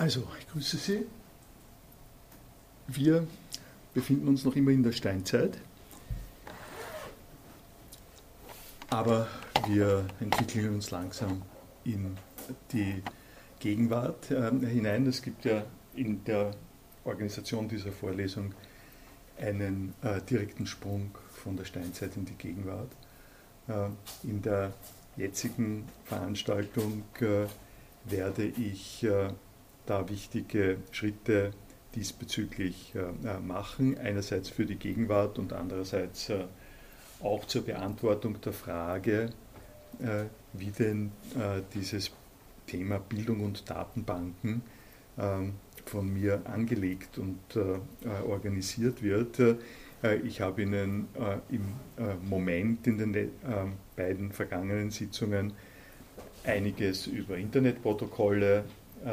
Also, ich grüße Sie. Wir befinden uns noch immer in der Steinzeit, aber wir entwickeln uns langsam in die Gegenwart äh, hinein. Es gibt ja in der Organisation dieser Vorlesung einen äh, direkten Sprung von der Steinzeit in die Gegenwart. Äh, in der jetzigen Veranstaltung äh, werde ich äh, da wichtige Schritte diesbezüglich äh, machen. Einerseits für die Gegenwart und andererseits auch zur Beantwortung der Frage, wie denn dieses Thema Bildung und Datenbanken ähm, von mir angelegt und organisiert wird. Ich habe Ihnen im Moment in den beiden vergangenen Sitzungen einiges über Internetprotokolle äh,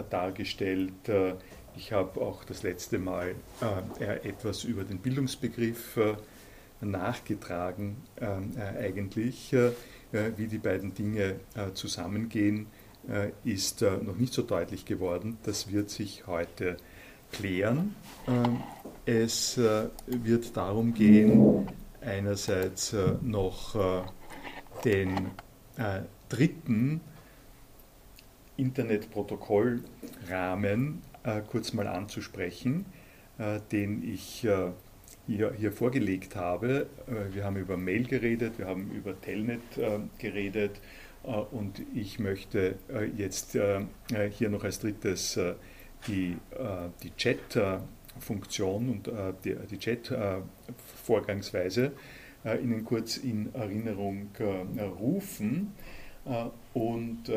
dargestellt. Äh, ich habe auch das letzte Mal äh, etwas über den Bildungsbegriff nachgetragen, eigentlich. Wie die beiden Dinge zusammengehen, ist noch nicht so deutlich geworden. Das wird sich heute klären. Es wird darum gehen, einerseits noch den dritten Internetprotokollrahmen äh, kurz mal anzusprechen, äh, den ich äh, hier, hier, vorgelegt habe. Äh, wir haben über Mail geredet, wir haben über Telnet äh, geredet äh, und ich möchte jetzt hier noch als drittes die, die Chat-Funktion und die, die Chat-Vorgangsweise Ihnen kurz in Erinnerung rufen und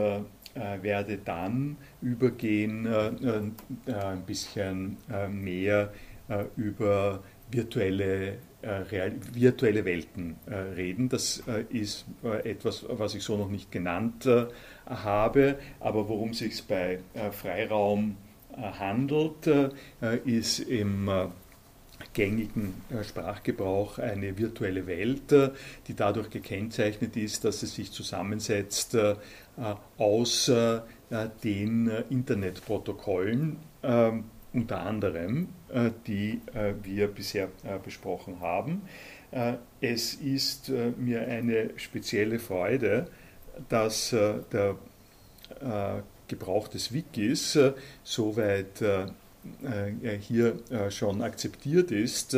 werde dann übergehen, äh, äh, ein bisschen mehr über virtuelle, real, virtuelle Welten reden. Das ist etwas, was ich so noch nicht genannt habe, aber worum es sich bei Freiraum handelt, ist im gängigen Sprachgebrauch eine virtuelle Welt, die dadurch gekennzeichnet ist, dass es sich zusammensetzt äh, aus äh, den äh, Internetprotokollen, unter anderem, die wir bisher besprochen haben. Es ist mir eine spezielle Freude, dass der Gebrauch des Wikis soweit hier schon akzeptiert ist,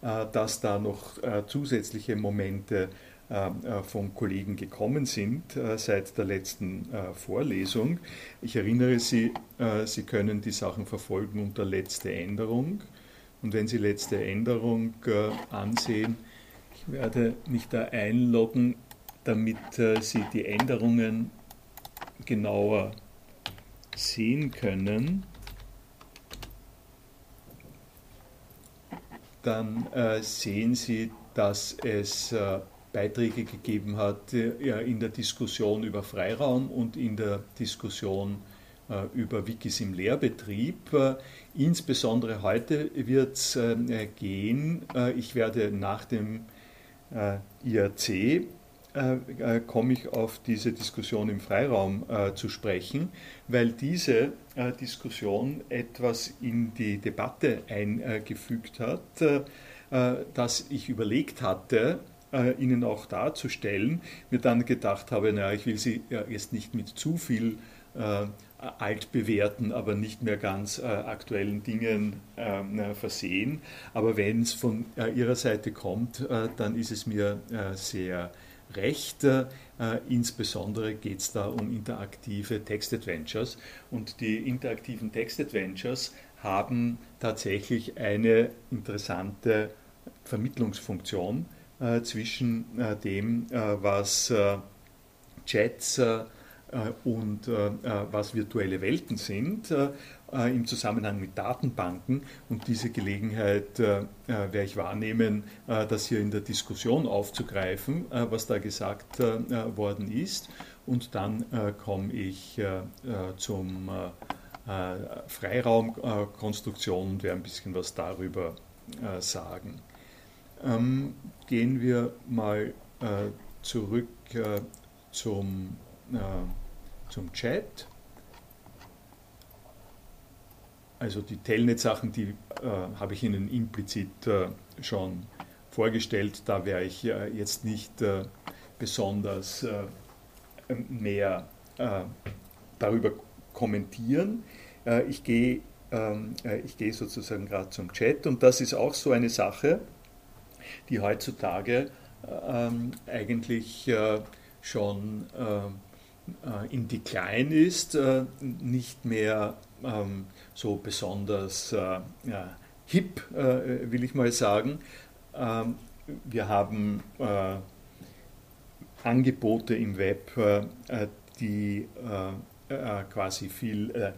dass da noch zusätzliche Momente äh, äh, von Kollegen gekommen sind äh, seit der letzten Vorlesung. Ich erinnere Sie, Sie können die Sachen verfolgen unter letzte Änderung. Und wenn Sie letzte Änderung ansehen, ich werde mich da einloggen, damit Sie die Änderungen genauer sehen können. Dann sehen Sie, dass es Beiträge gegeben hat äh, in der Diskussion über Freiraum und in der Diskussion äh, über Wikis im Lehrbetrieb. Äh, insbesondere heute wird es gehen, ich werde nach dem IRC komme ich auf diese Diskussion im Freiraum zu sprechen, weil diese Diskussion etwas in die Debatte eingefügt hat, das ich überlegt hatte, äh, Ihnen auch darzustellen, mir dann gedacht habe, naja, ich will Sie jetzt nicht mit zu viel äh, altbewährten, aber nicht mehr ganz äh, aktuellen Dingen äh, versehen. Aber wenn es von äh, Ihrer Seite kommt, äh, dann ist es mir äh, sehr recht. insbesondere geht es da um interaktive Text-Adventures. Und die interaktiven Text-Adventures haben tatsächlich eine interessante Vermittlungsfunktion äh, zwischen äh, dem, äh, was Chats und was virtuelle Welten sind im Zusammenhang mit Datenbanken. Und diese Gelegenheit werde ich wahrnehmen, das hier in der Diskussion aufzugreifen, was da gesagt worden ist. Und dann komme ich zum Freiraumkonstruktion und werde ein bisschen was darüber sagen. Ähm, gehen wir mal äh, zurück äh, zum, äh, zum Chat. Also die Telnet-Sachen, die habe ich Ihnen implizit schon vorgestellt. Da werde ich jetzt nicht besonders mehr darüber kommentieren. Ich gehe ähm, ich gehe sozusagen gerade zum Chat und das ist auch so eine Sache, die heutzutage ähm, eigentlich äh, schon äh, in Decline ist, äh, nicht mehr ähm, so besonders hip, will ich mal sagen. wir haben Angebote im Web, die quasi viel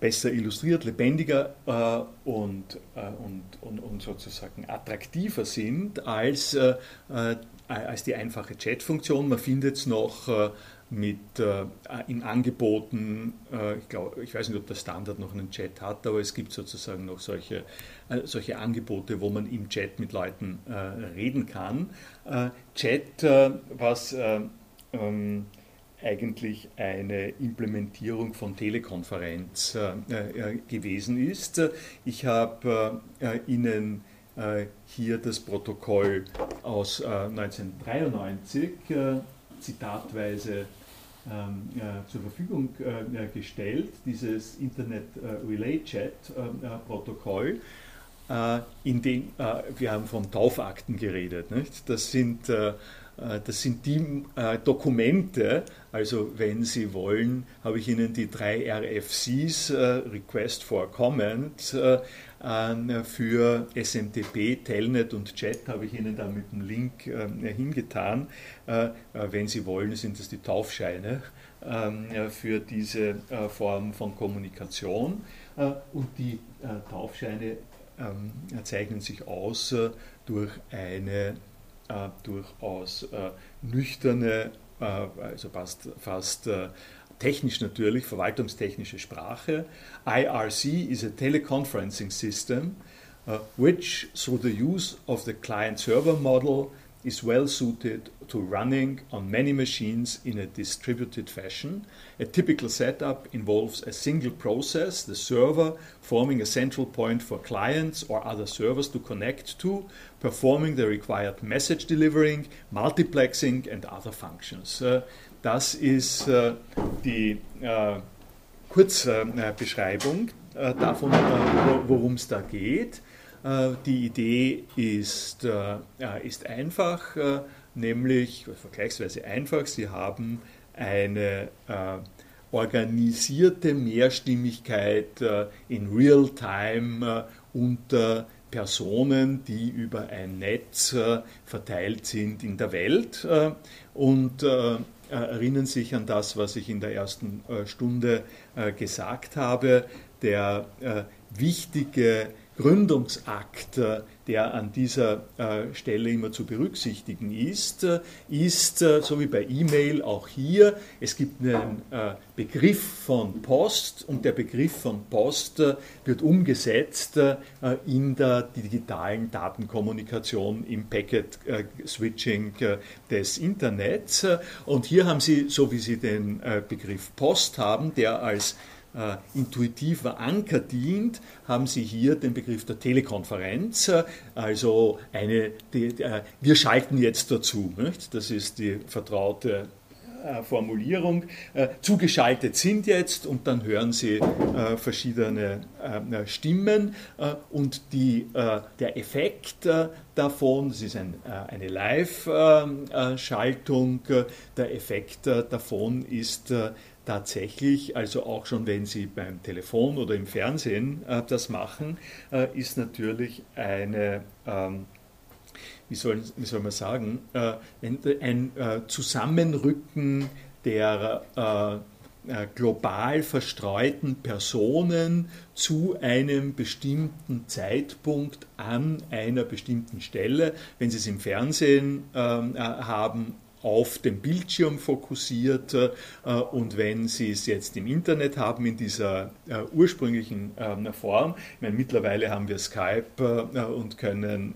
besser illustriert, lebendiger äh, und, äh, und, und, und, sozusagen attraktiver sind als, äh, äh als die einfache Chat-Funktion. Man findet es noch äh, mit, äh, in Angeboten, ich, glaub, ich weiß nicht, ob der Standard noch einen Chat hat, aber es gibt sozusagen noch solche, solche Angebote, wo man im Chat mit Leuten reden kann. Chat, was ähm, eigentlich eine Implementierung von Telekonferenz äh, äh, gewesen ist. Ich habe äh, Ihnen äh, hier das Protokoll aus 1993 äh, zitatweise ähm, zur Verfügung gestellt, dieses Internet Relay Chat Protokoll. in dem, wir haben von Taufakten geredet. Nicht? Das sind äh, das sind die äh, Dokumente, also wenn Sie wollen, habe ich Ihnen die drei RFCs, äh, Request for Comment, für SMTP, Telnet und Chat, habe ich Ihnen da mit dem Link hingetan. Wenn Sie wollen, sind das die Taufscheine ähm, für diese Form von Kommunikation. Und die Taufscheine ähm, zeichnen sich aus durch eine äh, durchaus äh, nüchterne, äh, also fast, fast technisch natürlich, verwaltungstechnische Sprache. IRC is a teleconferencing system uh, which, through the use of the client-server model, is well suited to running on many machines in a distributed fashion. A typical setup involves a single process, the server, forming a central point for clients or other servers to connect to, performing the required message delivering, multiplexing and other functions. Äh, das ist äh, die äh, Kurzbeschreibung davon, worum es da geht. Äh, die Idee ist, äh, ist einfach, äh, nämlich vergleichsweise einfach. Sie haben eine organisierte Mehrstimmigkeit in Real-Time unter Personen, die über ein Netz verteilt sind in der Welt und erinnern sich an das, was ich in der ersten Stunde gesagt habe. Der wichtige Gründungsakt, der an dieser äh, Stelle immer zu berücksichtigen ist, äh, ist, äh, so wie bei E-Mail auch hier, es gibt einen Begriff von Post und der Begriff von Post wird umgesetzt in der digitalen Datenkommunikation im Packet Switching des Internets. Und hier haben Sie, so wie Sie den Begriff Post haben, der als äh, intuitiver Anker dient, haben Sie hier den Begriff der Telekonferenz, äh, also eine, die, äh, wir schalten jetzt dazu. Nicht? Das ist die vertraute äh, Formulierung. Zugeschaltet sind jetzt und dann hören Sie verschiedene Stimmen und die, der Effekt davon, das ist ein, eine Live-Schaltung, der Effekt davon ist, tatsächlich, also auch schon wenn Sie beim Telefon oder im Fernsehen äh, das machen, äh, ist natürlich eine, ähm, wie, soll, wie soll man sagen, äh, ein, ein äh, Zusammenrücken der äh, äh, global verstreuten Personen zu einem bestimmten Zeitpunkt an einer bestimmten Stelle. Wenn Sie es im Fernsehen ähm, haben, auf den Bildschirm fokussiert äh, und wenn Sie es jetzt im Internet haben in dieser äh, ursprünglichen ähm, Form, ich meine, mittlerweile haben wir Skype äh, und können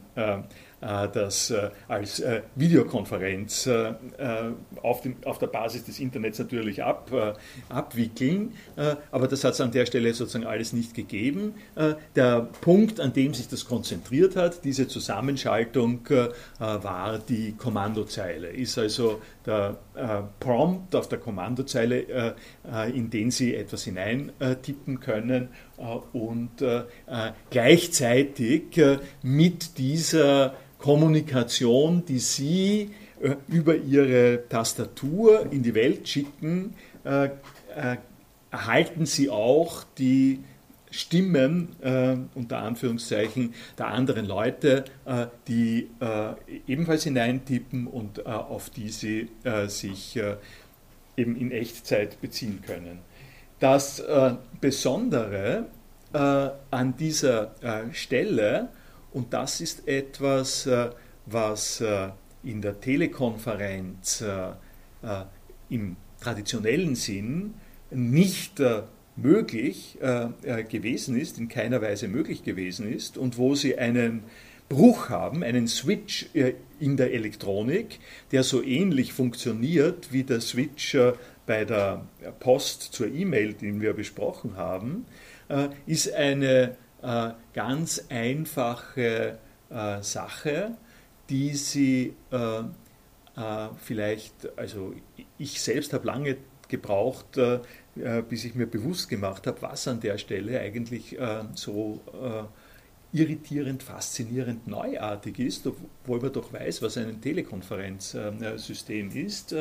das als Videokonferenz auf, dem, auf der Basis des Internets natürlich ab, abwickeln. aber das hat es an der Stelle sozusagen alles nicht gegeben. der Punkt, an dem sich das konzentriert hat, diese Zusammenschaltung, war die Kommandozeile. Ist also der Prompt auf der Kommandozeile, in den Sie etwas hineintippen können und gleichzeitig mit dieser Kommunikation, die Sie äh, über Ihre Tastatur in die Welt schicken, äh, äh, erhalten Sie auch die Stimmen unter Anführungszeichen der anderen Leute, die ebenfalls hineintippen und auf die Sie sich eben in Echtzeit beziehen können. Das Besondere an dieser Stelle und das ist etwas, äh, was äh, in der Telekonferenz äh, im traditionellen Sinn nicht möglich gewesen ist, in keiner Weise möglich gewesen ist und wo sie einen Bruch haben, einen Switch in der Elektronik, der so ähnlich funktioniert wie der Switch bei der Post zur E-Mail, den wir besprochen haben, ist eine äh, ganz einfache äh, Sache, die Sie äh, vielleicht, also ich selbst habe lange gebraucht, bis ich mir bewusst gemacht habe, was an der Stelle eigentlich so irritierend, faszinierend, neuartig ist, obwohl man doch weiß, was ein Telekonferenzsystem ist.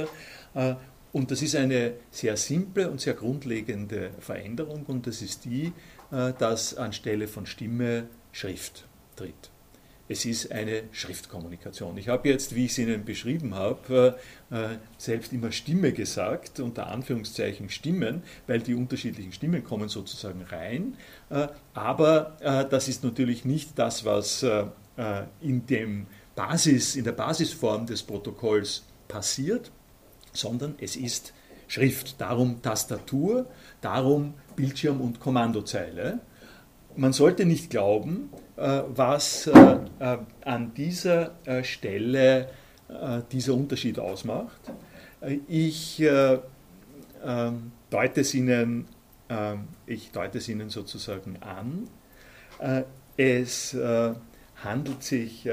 Und das ist eine sehr simple und sehr grundlegende Veränderung und das ist die, äh, dass anstelle von Stimme Schrift tritt. Es ist eine Schriftkommunikation. Ich habe jetzt, wie ich es Ihnen beschrieben habe, äh, äh, selbst immer Stimme gesagt, unter Anführungszeichen Stimmen, weil die unterschiedlichen Stimmen kommen sozusagen rein. Aber das ist natürlich nicht das, was in, dem Basis, in der Basisform des Protokolls passiert, sondern es ist Schrift. Darum Tastatur, darum Bildschirm und Kommandozeile. Man sollte nicht glauben, äh, was äh, äh, an dieser Stelle dieser Unterschied ausmacht. Ich ähm, deute es Ihnen, ich deute es Ihnen sozusagen an. Es handelt sich,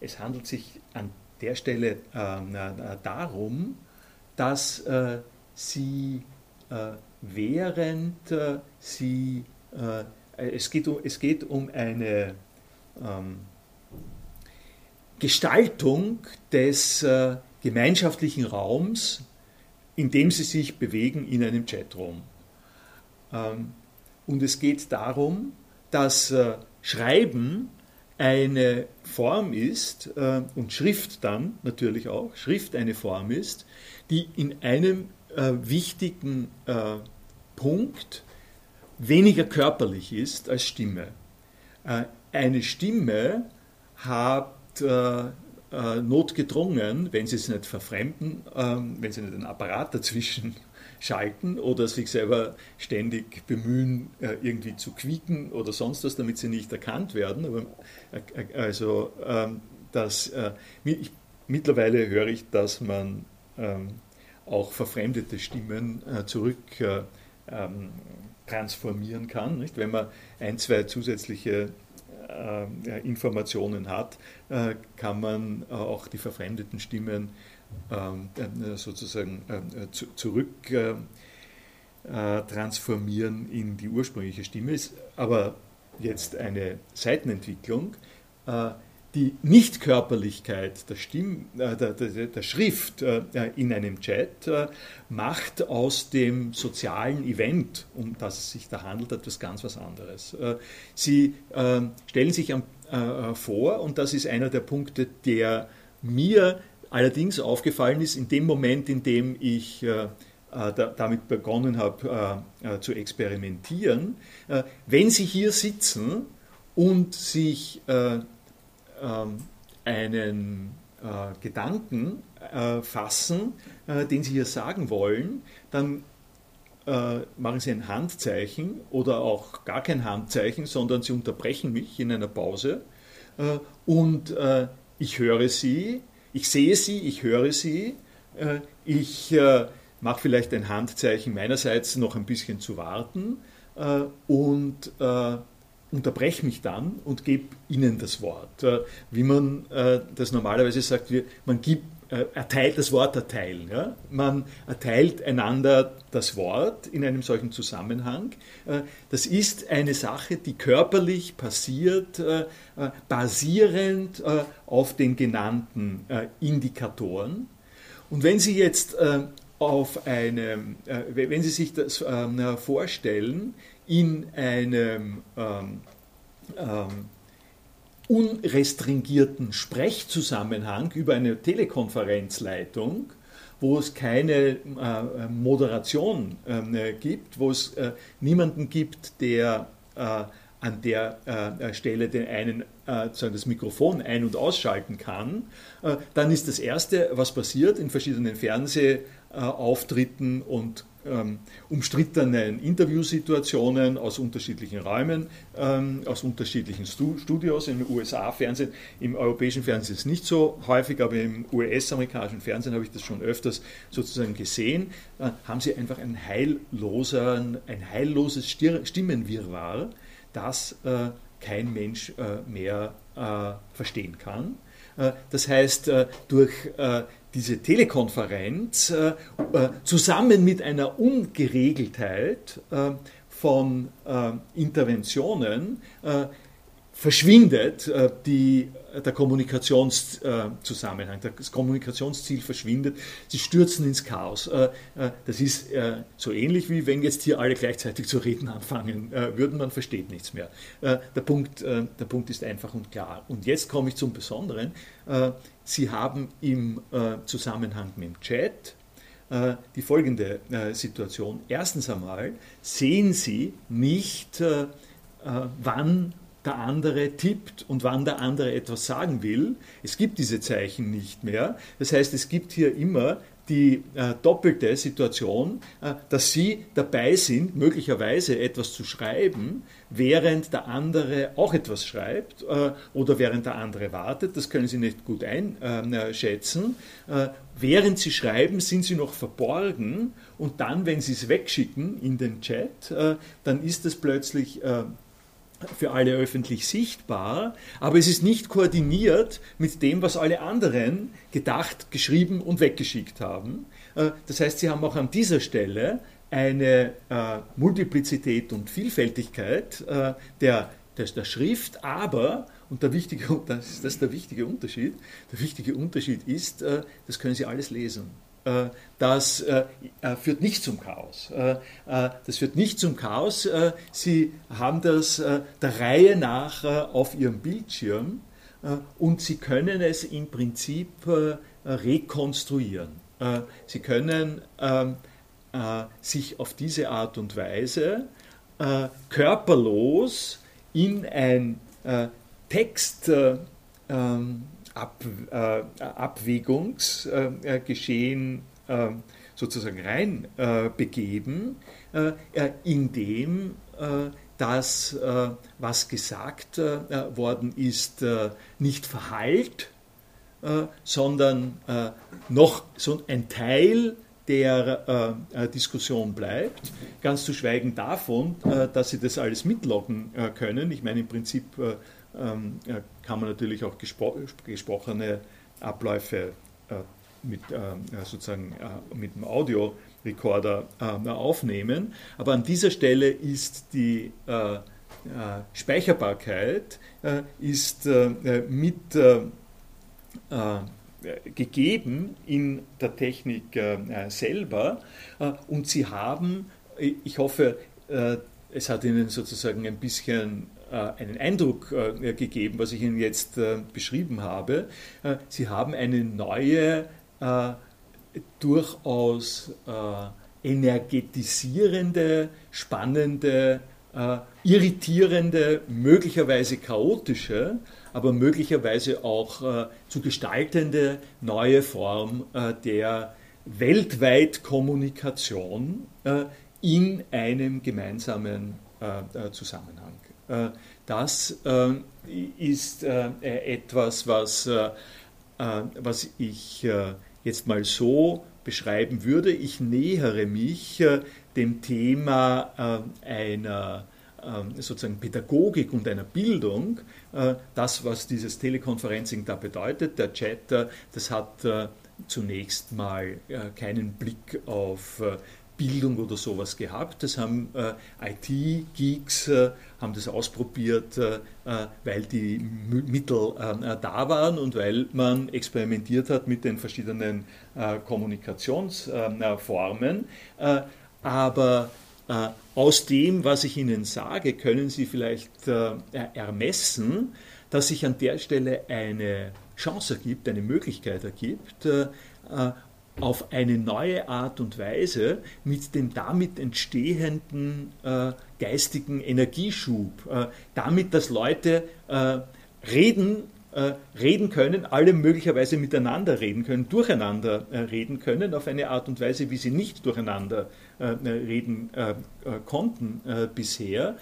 es handelt sich an der Stelle darum, dass Sie während äh, sie, äh, es, geht um, es geht um eine ähm, Gestaltung des äh, gemeinschaftlichen Raums, in dem sie sich bewegen in einem Chatroom. Ähm, und es geht darum, dass äh, Schreiben eine Form ist äh, und Schrift dann natürlich auch, Schrift eine Form ist, die in einem äh, wichtigen Punkt weniger körperlich ist als Stimme. Äh, eine Stimme hat äh, äh, notgedrungen, wenn sie es nicht verfremden, ähm, wenn sie nicht einen Apparat dazwischen schalten oder sich selber ständig bemühen, irgendwie zu quieken oder sonst was, damit sie nicht erkannt werden. Also ähm, das, ich, mittlerweile höre ich, dass man ähm, auch verfremdete Stimmen zurück ähm, transformieren kann. Nicht? Wenn man ein, zwei zusätzliche äh, Informationen hat, äh, kann man äh, auch die verfremdeten Stimmen ähm, äh, sozusagen äh, zu, zurück äh, transformieren in die ursprüngliche Stimme. Ist aber jetzt eine Seitenentwicklung die Nichtkörperlichkeit der, Stimm, äh, der, der, der, Schrift äh, in einem Chat äh, macht aus dem sozialen Event, um das es sich da handelt, etwas ganz was anderes. Äh, sie ähm, stellen sich am, äh, vor, und das ist einer der Punkte, der mir allerdings aufgefallen ist, in dem Moment, in dem ich äh, damit begonnen habe zu experimentieren, wenn Sie hier sitzen und sich einen äh, Gedanken äh, fassen, äh, den Sie hier sagen wollen, dann machen Sie ein Handzeichen oder auch gar kein Handzeichen, sondern Sie unterbrechen mich in einer Pause und ich höre sie, ich sehe sie, ich höre sie, ich mache vielleicht ein Handzeichen meinerseits noch ein bisschen zu warten und unterbreche mich dann und gebe Ihnen das Wort. Wie man das normalerweise sagt, man gibt äh, erteilt, das Wort erteilen. Man erteilt einander das Wort in einem solchen Zusammenhang. Äh, das ist eine Sache, die körperlich passiert, äh, basierend auf den genannten Indikatoren. Und wenn Sie jetzt auf einem, wenn Sie sich das vorstellen, in einem ähm, ähm, unrestringierten Sprechzusammenhang über eine Telekonferenzleitung, wo es keine äh, Moderation äh, gibt, wo es äh, niemanden gibt, der äh, an der äh, Stelle den einen äh, das Mikrofon ein- und ausschalten kann, dann ist das Erste, was passiert in verschiedenen Fernsehauftritten und ähm, umstrittenen Interviewsituationen aus unterschiedlichen Räumen, ähm, aus unterschiedlichen Stu Studios im USA-Fernsehen. Im europäischen Fernsehen ist es nicht so häufig, aber im US-amerikanischen Fernsehen habe ich das schon öfters sozusagen gesehen. Äh, haben sie einfach ein, heilloser, ein heilloses Stimmenwirrwarr, das äh, kein Mensch äh, mehr äh, verstehen kann. Äh, das heißt, äh, durch diese Telekonferenz äh, äh, zusammen mit einer Ungeregeltheit äh, von äh, Interventionen verschwindet äh, die, der Kommunikationszusammenhang, das Kommunikationsziel verschwindet, sie stürzen ins Chaos. das ist so ähnlich wie wenn jetzt hier alle gleichzeitig zu reden anfangen würden, man versteht nichts mehr. der, Punkt, der Punkt ist einfach und klar. Und jetzt komme ich zum Besonderen. Sie haben im äh, Zusammenhang mit dem Chat äh, die folgende äh, Situation. Erstens einmal sehen Sie nicht, äh, äh, wann der andere tippt und wann der andere etwas sagen will. Es gibt diese Zeichen nicht mehr. Das heißt, es gibt hier immer die äh, doppelte Situation, äh, dass Sie dabei sind, möglicherweise etwas zu schreiben, während der andere auch etwas schreibt äh, oder während der andere wartet. Das können Sie nicht gut einschätzen. Äh, während Sie schreiben, sind Sie noch verborgen und dann, wenn Sie es wegschicken in den Chat, äh, dann ist es plötzlich äh, für alle öffentlich sichtbar, aber es ist nicht koordiniert mit dem, was alle anderen gedacht, geschrieben und weggeschickt haben. Äh, das heißt, sie haben auch an dieser Stelle eine äh, Multiplizität und Vielfältigkeit äh, der, der, der, Schrift, aber, und der wichtige, das, ist der wichtige Unterschied, der wichtige Unterschied ist, das können Sie alles lesen. Äh, das äh, äh, führt nicht zum Chaos. Das führt nicht zum Chaos. Sie haben das der Reihe nach auf Ihrem Bildschirm und Sie können es im Prinzip rekonstruieren. Sie können ähm, sich auf diese Art und Weise körperlos in ein Text ähm, Ab, äh, Abwägungsgeschehen äh, sozusagen rein äh, begeben, äh, indem äh, das, äh, was gesagt worden ist, nicht verhallt, sondern noch so ein Teil der äh, Diskussion bleibt, ganz zu schweigen davon, äh, dass sie das alles mitloggen äh, können. Ich meine, im Prinzip ähm, kann man natürlich auch gespro gesprochene Abläufe äh, mit, äh, sozusagen, äh, mit dem Audiorekorder äh, aufnehmen. Aber an dieser Stelle ist die äh, äh, Speicherbarkeit ist mit gegeben in der Technik selber und Sie haben, ich hoffe, es hat Ihnen sozusagen ein bisschen einen Eindruck äh, gegeben, was ich Ihnen jetzt äh, beschrieben habe. Sie haben eine neue, durchaus energetisierende, spannende, irritierende, möglicherweise chaotische, aber möglicherweise auch zu gestaltende neue Form der weltweit Kommunikation in einem gemeinsamen Zusammenhang. Das ist etwas, was, was ich jetzt mal so beschreiben würde. Ich nähere mich dem Thema einer sozusagen Pädagogik und einer Bildung, das, was dieses Telekonferencing da bedeutet, der Chat, das hat zunächst mal keinen Blick auf Bildung oder sowas gehabt. Das haben äh, IT-Geeks äh, haben das ausprobiert, äh, äh weil die M Mittel äh, da waren und weil man experimentiert hat mit den verschiedenen äh, Kommunikationsformen. aber aus dem, was ich Ihnen sage, können Sie vielleicht ermessen, dass sich an der Stelle eine Chance ergibt, eine Möglichkeit ergibt, auf eine neue Art und Weise mit dem damit entstehenden äh, geistigen Energieschub, äh, damit, dass Leute äh, reden, äh, reden können, alle möglicherweise miteinander reden können, durcheinander äh, reden können, auf eine Art und Weise, wie sie nicht durcheinander äh, reden konnten bisher.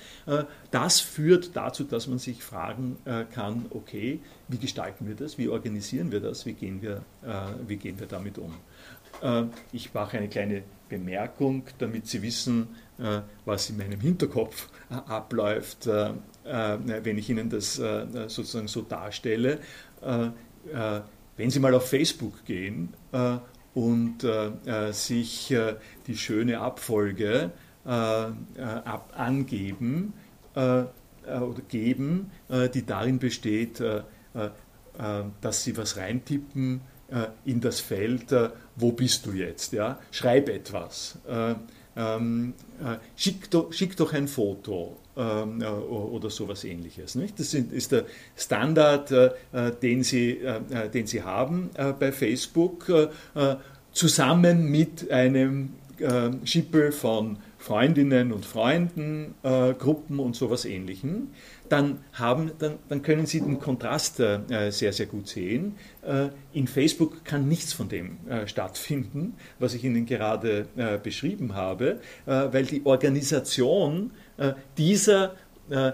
das führt dazu, dass man sich fragen kann, okay, wie gestalten wir das, wie organisieren wir das, wie gehen wir, wie gehen wir damit um. Äh, ich mache eine kleine Bemerkung, damit Sie wissen, äh, was in meinem Hinterkopf äh, abläuft, wenn ich Ihnen das sozusagen so darstelle. Wenn Sie mal auf Facebook gehen und sich die schöne Abfolge angeben oder geben, die darin besteht, dass Sie was reintippen, in das Feld, wo bist du jetzt? Ja? Schreib etwas. Äh, ähm, schick, doch, schick, doch, ein Foto ähm, oder sowas ähnliches. Nicht? Das ist der Standard, den, Sie, den Sie haben bei Facebook, zusammen mit einem Schippel von Freundinnen und Freunden, Gruppen und sowas ähnlichem dann, haben, dann, dann können Sie den Kontrast äh, sehr, sehr gut sehen. Äh, in Facebook kann nichts von dem äh, stattfinden, was ich Ihnen gerade äh, beschrieben habe, äh, weil die Organisation äh, dieser äh,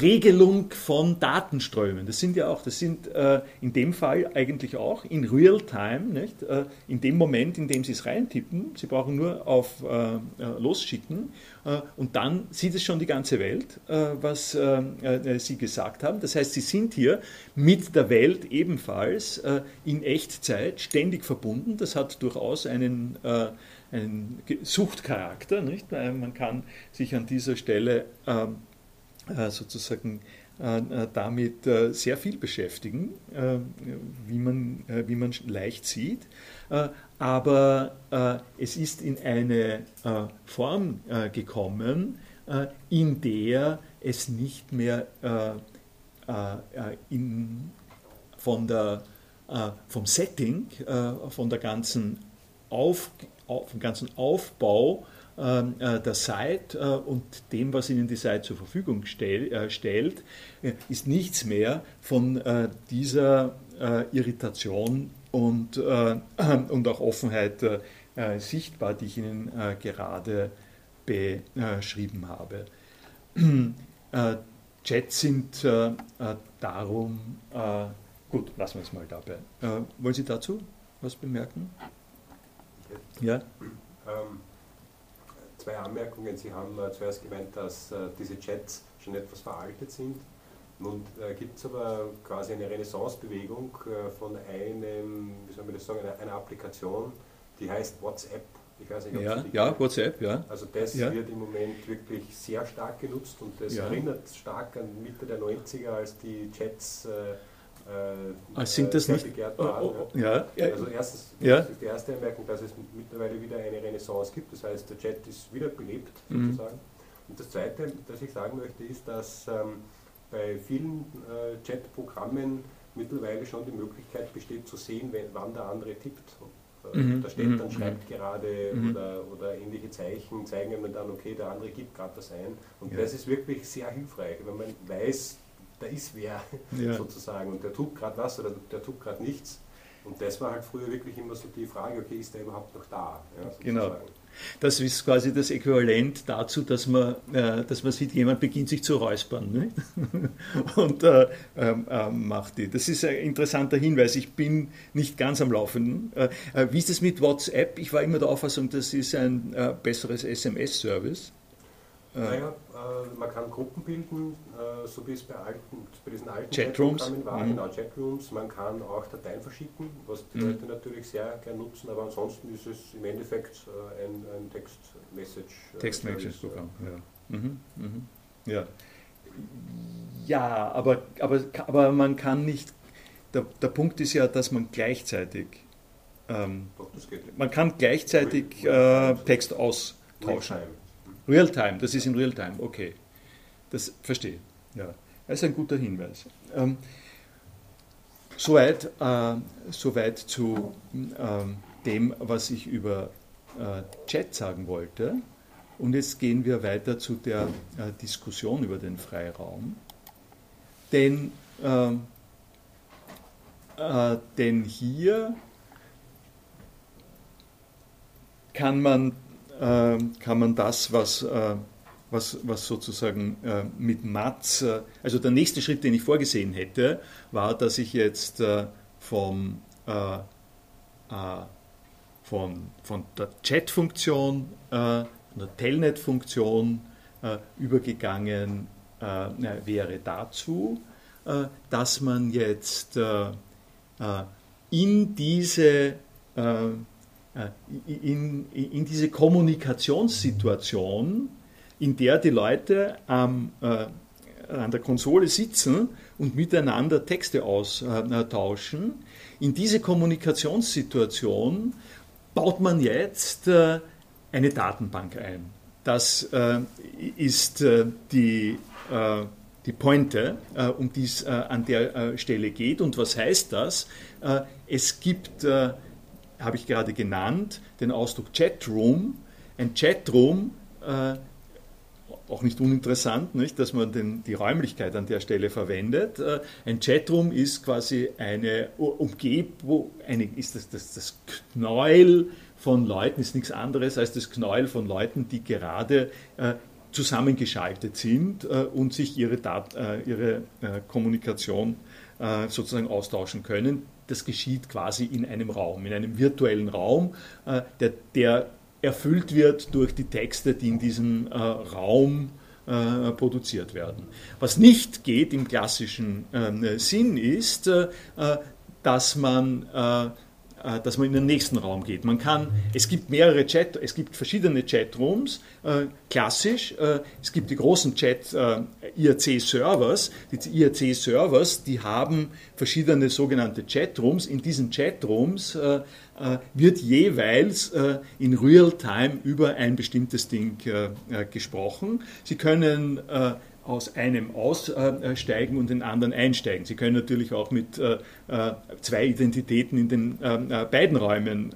Regelung von Datenströmen. Das sind ja auch, das sind äh, in dem Fall eigentlich auch in Real-Time, nicht? Äh, in dem Moment, in dem Sie es reintippen, Sie brauchen nur auf äh, äh, Losschicken und dann sieht es schon die ganze Welt, was Sie gesagt haben. Das heißt, Sie sind hier mit der Welt ebenfalls in Echtzeit ständig verbunden. Das hat durchaus einen einen Suchtcharakter. Nicht? Man kann sich an dieser Stelle ähm, äh, sozusagen äh, äh, damit sehr viel beschäftigen, wie man, wie man leicht sieht. Aber es ist in eine Form gekommen, in der es nicht mehr in, von der, vom Setting, von der ganzen Auf, vom ganzen Aufbau äh, der Site äh, und dem, was Ihnen die Site zur Verfügung äh, stellt, ist nichts mehr von dieser Irritation und, und auch Offenheit sichtbar, die ich Ihnen gerade beschrieben habe. Chats sind darum, gut, lassen wir es mal dabei. wollen Sie dazu was bemerken? Ja. Ähm, zwei Anmerkungen. Sie haben äh, zuerst gemeint, dass äh, diese Chats schon etwas veraltet sind. Nun äh, gibt es aber quasi eine Renaissance-Bewegung von einem, wie soll man das sagen, einer, einer, Applikation, die heißt WhatsApp. Ich weiß nicht, ob ja, ja, WhatsApp, ja. Also das ja. wird im Moment wirklich sehr stark genutzt und das ja. erinnert stark an Mitte der 90er, als die Chats äh, äh, also sind das nicht. Oh, oh, oh, ja, also erstens, ja. das ist die erste Anmerkung, dass es mittlerweile wieder eine Renaissance gibt. Das heißt, der Chat ist wieder belebt mhm. sozusagen. Und das Zweite, das ich sagen möchte, ist, dass ähm, bei vielen äh, Chat-Programmen mittlerweile schon die Möglichkeit besteht zu sehen, wenn, wann der andere tippt. Äh, mhm. Da steht mhm. dann, schreibt gerade mhm. oder, oder ähnliche Zeichen, zeigen einem dann, okay, der andere gibt gerade das ein. Und ja. das ist wirklich sehr hilfreich, wenn man weiß, da ist wer ja. sozusagen und der tut gerade was oder der tut gerade nichts. Und das war halt früher wirklich immer so die Frage, okay, ist der überhaupt noch da? Ja, genau. Das ist quasi das Äquivalent dazu, dass man, äh, dass man sieht, jemand beginnt sich zu räuspern ne? und äh, ähm, äh, macht die. Das ist ein interessanter Hinweis. Ich bin nicht ganz am Laufenden. Äh, äh, wie ist es mit WhatsApp? Ich war immer der Auffassung, das ist ein äh, besseres SMS-Service. Naja, man kann Gruppen bilden, so wie es bei, alten, bei diesen alten Chatrooms war, mhm. genau, Chatrooms. Man kann auch Dateien verschicken, was die mhm. Leute natürlich sehr gerne nutzen, aber ansonsten ist es im Endeffekt ein, ein Text-Message. Text-Message-Programm, ja. Mhm. Mhm. ja. Ja, aber, aber, aber man kann nicht, der, der Punkt ist ja, dass man gleichzeitig, ähm, Doch, man kann gleichzeitig äh, Text austauschen. Realtime, das ist in Realtime, okay. Das verstehe. Ja, das ist ein guter Hinweis. Ähm, soweit, äh, soweit zu äh, dem, was ich über äh, Chat sagen wollte. Und jetzt gehen wir weiter zu der äh, Diskussion über den Freiraum. Denn, ähm, äh, denn hier kann man kann man das, was, äh, was, was sozusagen äh, mit Matz, also der nächste Schritt, den ich vorgesehen hätte, war, dass ich jetzt vom, von, von der Chat-Funktion, der Telnet-Funktion übergegangen wäre dazu, dass man jetzt in diese äh, in, in diese Kommunikationssituation, in der die Leute ähm, äh, an der Konsole sitzen und miteinander Texte austauschen, in diese Kommunikationssituation baut man jetzt äh, eine Datenbank ein. Das äh, ist äh, die, äh, die Pointe, um die es an der Stelle geht. Und was heißt das? es gibt habe ich gerade genannt, den Ausdruck Chatroom. Ein Chatroom, äh, auch nicht uninteressant, nicht, dass man den, die Räumlichkeit an der Stelle verwendet. Äh, ein Chatroom ist quasi eine Umgebung, eine, ist das, das, das Knäuel von Leuten, ist nichts anderes als das Knäuel von Leuten, die gerade äh, zusammengeschaltet sind äh, und sich ihre, Dat äh, ihre äh, Kommunikation sozusagen austauschen können das geschieht quasi in einem Raum, in einem virtuellen Raum, äh, der, der erfüllt wird durch die Texte, die in diesem äh, Raum äh, produziert werden. Was nicht geht im klassischen ähm, Sinn ist, dass man äh, dass man in den nächsten Raum geht. Man kann, es gibt mehrere Chat, es gibt verschiedene Chatrooms, äh, klassisch. Äh, es gibt die großen Chat äh, IRC-Servers. Die IRC-Servers, die haben verschiedene sogenannte Chatrooms. In diesen Chatrooms äh, äh, wird jeweils in Real-Time über ein bestimmtes Ding gesprochen. Sie können aus einem aussteigen und den anderen einsteigen. Sie können natürlich auch mit äh, äh, zwei Identitäten in den äh, beiden Räumen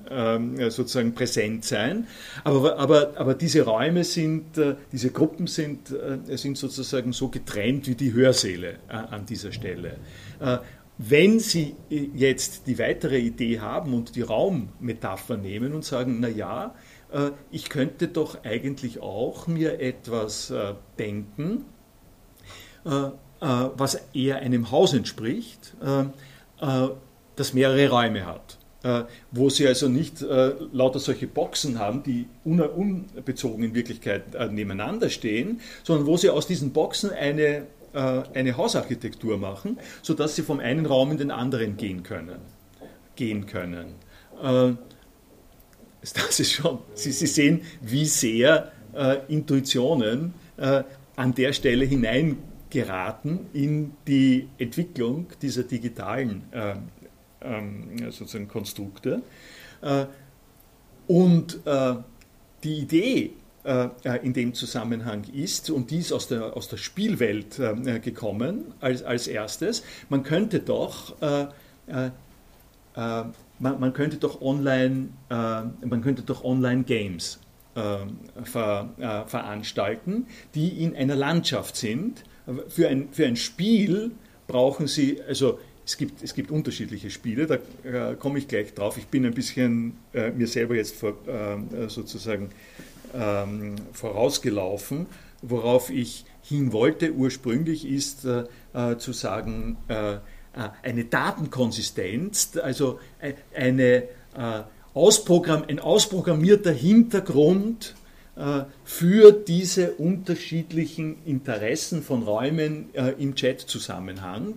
sozusagen präsent sein. Aber, aber, aber diese Räume sind, diese Gruppen sind, sind sozusagen so getrennt wie die Hörsäle an dieser Stelle. Wenn Sie jetzt die weitere Idee haben und die Raummetapher nehmen und sagen, na ja, ich könnte doch eigentlich auch mir etwas denken, was eher einem Haus entspricht, äh, das mehrere Räume hat. wo sie also nicht lauter solche Boxen haben, die unbezogen in Wirklichkeit nebeneinander stehen, sondern wo sie aus diesen Boxen eine, eine Hausarchitektur machen, sodass sie vom einen Raum in den anderen gehen können. Gehen können. das ist schon, Sie, sie sehen, wie sehr Intuitionen an der Stelle hinein geraten in die Entwicklung dieser digitalen äh, äh, sozusagen Konstrukte. Äh, und äh, die Idee äh, in dem Zusammenhang ist, und die ist aus der, aus der Spielwelt äh, gekommen als, als erstes, man könnte doch man, man, könnte doch online, man könnte doch online Games ver, veranstalten, die in einer Landschaft sind, für ein, für ein Spiel brauchen Sie, also es, gibt, es gibt unterschiedliche Spiele, da äh, komme ich gleich drauf. Ich bin ein bisschen äh, mir selber jetzt vor, äh, sozusagen ähm, vorausgelaufen. Worauf ich hin wollte ursprünglich ist äh, äh, zu sagen, äh, eine Datenkonsistenz, also eine, Ausprogramm, ein ausprogrammierter Hintergrund für diese unterschiedlichen Interessen von Räumen im Chat-Zusammenhang.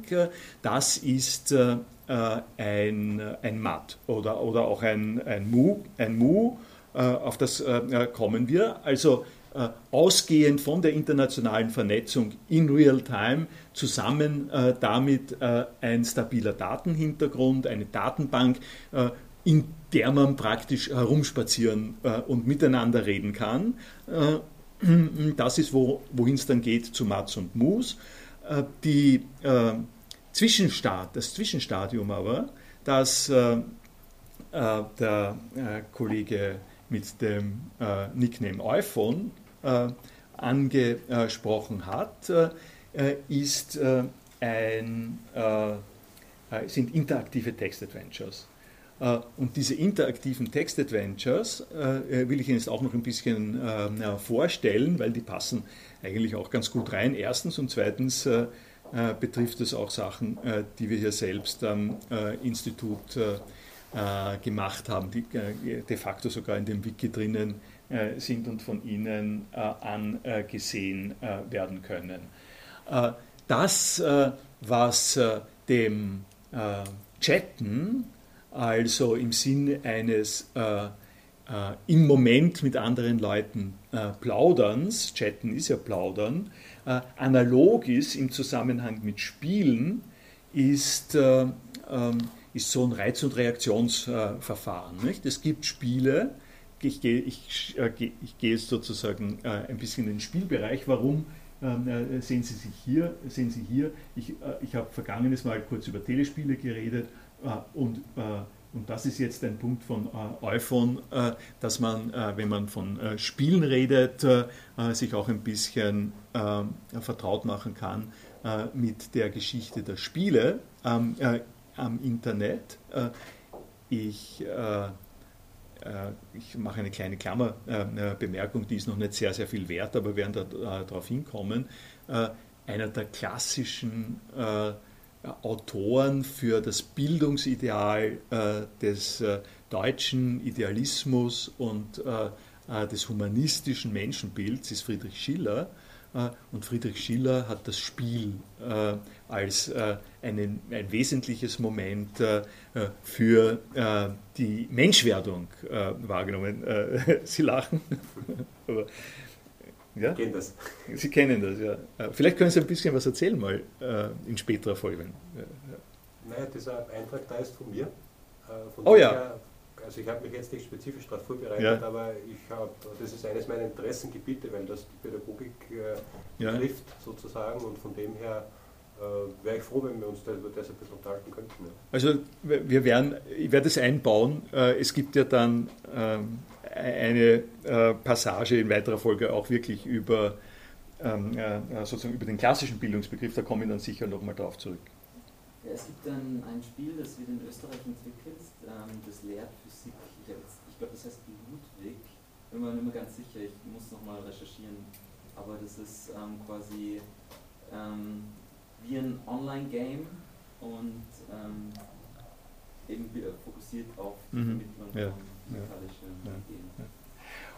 Das ist ein, ein MAT oder, oder auch ein, ein MU. Ein MU auf das kommen wir. Also äh, ausgehend von der internationalen Vernetzung in Real-Time zusammen äh, damit äh, ein stabiler Datenhintergrund, eine Datenbank, in der man praktisch herumspazieren und miteinander reden kann. Das ist, wo, wohin es dann geht zu Mats und Mus. Die Zwischenstart, das Zwischenstadium aber, das der Kollege mit dem Nickname iPhone äh, angesprochen hat, äh, ist äh, ein, sind interaktive Text-Adventures. Und diese interaktiven Text-Adventures will ich Ihnen jetzt auch noch ein bisschen vorstellen, weil die passen eigentlich auch ganz gut rein. Erstens und zweitens betrifft es auch Sachen, die wir hier selbst am Institut gemacht haben, die de facto sogar in dem Wiki drinnen äh, sind und von Ihnen äh, angesehen äh, werden können. Das, was dem Chatten, also im Sinne eines im Moment mit anderen Leuten Plauderns, Chatten ist ja Plaudern, analog ist im Zusammenhang mit Spielen, ist, ähm, ist so ein Reiz- und Reaktionsverfahren. Nicht? Es gibt Spiele, ich gehe, ich, äh, ich gehe jetzt sozusagen äh, ein bisschen in den Spielbereich. Warum ähm, äh, sehen Sie sich hier? Sehen Sie hier? Ich, ich habe vergangenes Mal kurz über Telespiele geredet und und das ist jetzt ein Punkt von äh, iPhone, äh, dass man, äh, wenn man von Spielen redet, sich auch ein bisschen vertraut machen kann mit der Geschichte der Spiele am Internet. Ich äh, ich mache eine kleine Klammerbemerkung, äh, die ist noch nicht sehr, sehr viel wert, aber wir werden da, darauf hinkommen. Äh, einer der klassischen Autoren für das Bildungsideal des deutschen Idealismus und des humanistischen Menschenbilds ist Friedrich Schiller. Und Friedrich Schiller hat das Spiel als einen, ein wesentliches Moment für die Menschwerdung wahrgenommen. Sie lachen. Ja? kennen das. Sie kennen das, ja. Vielleicht können Sie ein bisschen was erzählen mal in späterer Folge. Naja, dieser Eintrag da ist von mir. Von oh ja also ich habe mich jetzt nicht spezifisch darauf vorbereitet, ja. aber ich habe, das ist eines meiner Interessengebiete, weil das die Pädagogik äh, ja. trifft sozusagen und von dem her äh, wäre ich froh, wenn wir uns da über das ein bisschen unterhalten könnten. Ja. Also wir werden, ich werde es einbauen. Äh, es gibt ja dann ähm, eine äh, Passage in weiterer Folge auch wirklich über, ähm, sozusagen über den klassischen Bildungsbegriff, da komme ich dann sicher nochmal drauf zurück. Ja, es gibt ein, ein Spiel, das wird in Österreich entwickelt, ähm, das lehrt Physik. Ich, ich glaube, das heißt Ludwig. Bin mir nicht mehr ganz sicher, ich muss nochmal recherchieren. Aber das ist ähm, quasi ähm, wie ein Online-Game und ähm, eben fokussiert auf die mhm. Vermittlung ja. von physikalischen ja. Ideen. Ja.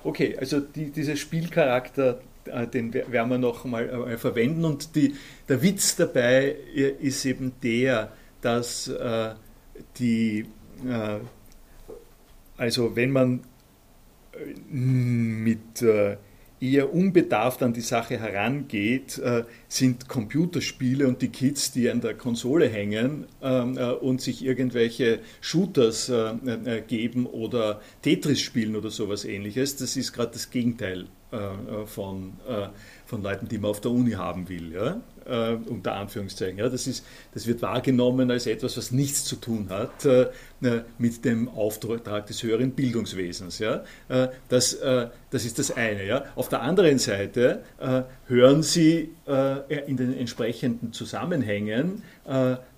Okay, also die, dieser Spielcharakter, äh, den werden wir noch mal äh, verwenden. Und die, der Witz dabei äh, ist eben der, dass äh, die, äh, also wenn man mit eher unbedarft an die Sache herangeht, sind Computerspiele und die Kids, die an der Konsole hängen ähm, und sich irgendwelche Shooters geben oder Tetris spielen oder sowas ähnliches, das ist gerade das Gegenteil äh, von, äh, von Leuten, die man auf der Uni haben will? Äh, unter Anführungszeichen. Ja? Das, ist, das wird wahrgenommen als etwas, was nichts zu tun hat mit dem Auftrag des höheren Bildungswesens. Ja? das, das ist das eine. Ja? Auf der anderen Seite hören Sie in den entsprechenden Zusammenhängen,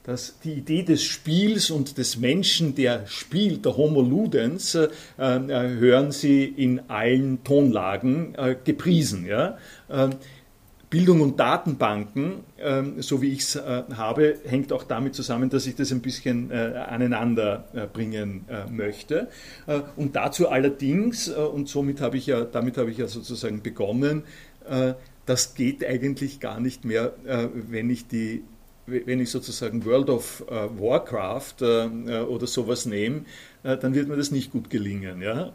dass die Idee des Spiels und des Menschen, der spielt, der Homo Ludens, hören Sie in allen Tonlagen gepriesen. Ja? Bildung und Datenbanken, ähm, so wie ich es äh, habe, hängt auch damit zusammen, dass ich das ein bisschen äh, aneinander äh, bringen möchte. und dazu allerdings, und somit habe ich ja, damit habe ich ja sozusagen begonnen, das geht eigentlich gar nicht mehr, wenn ich die wenn ich sozusagen World of Warcraft oder sowas nehme, dann wird mir das nicht gut gelingen, ja?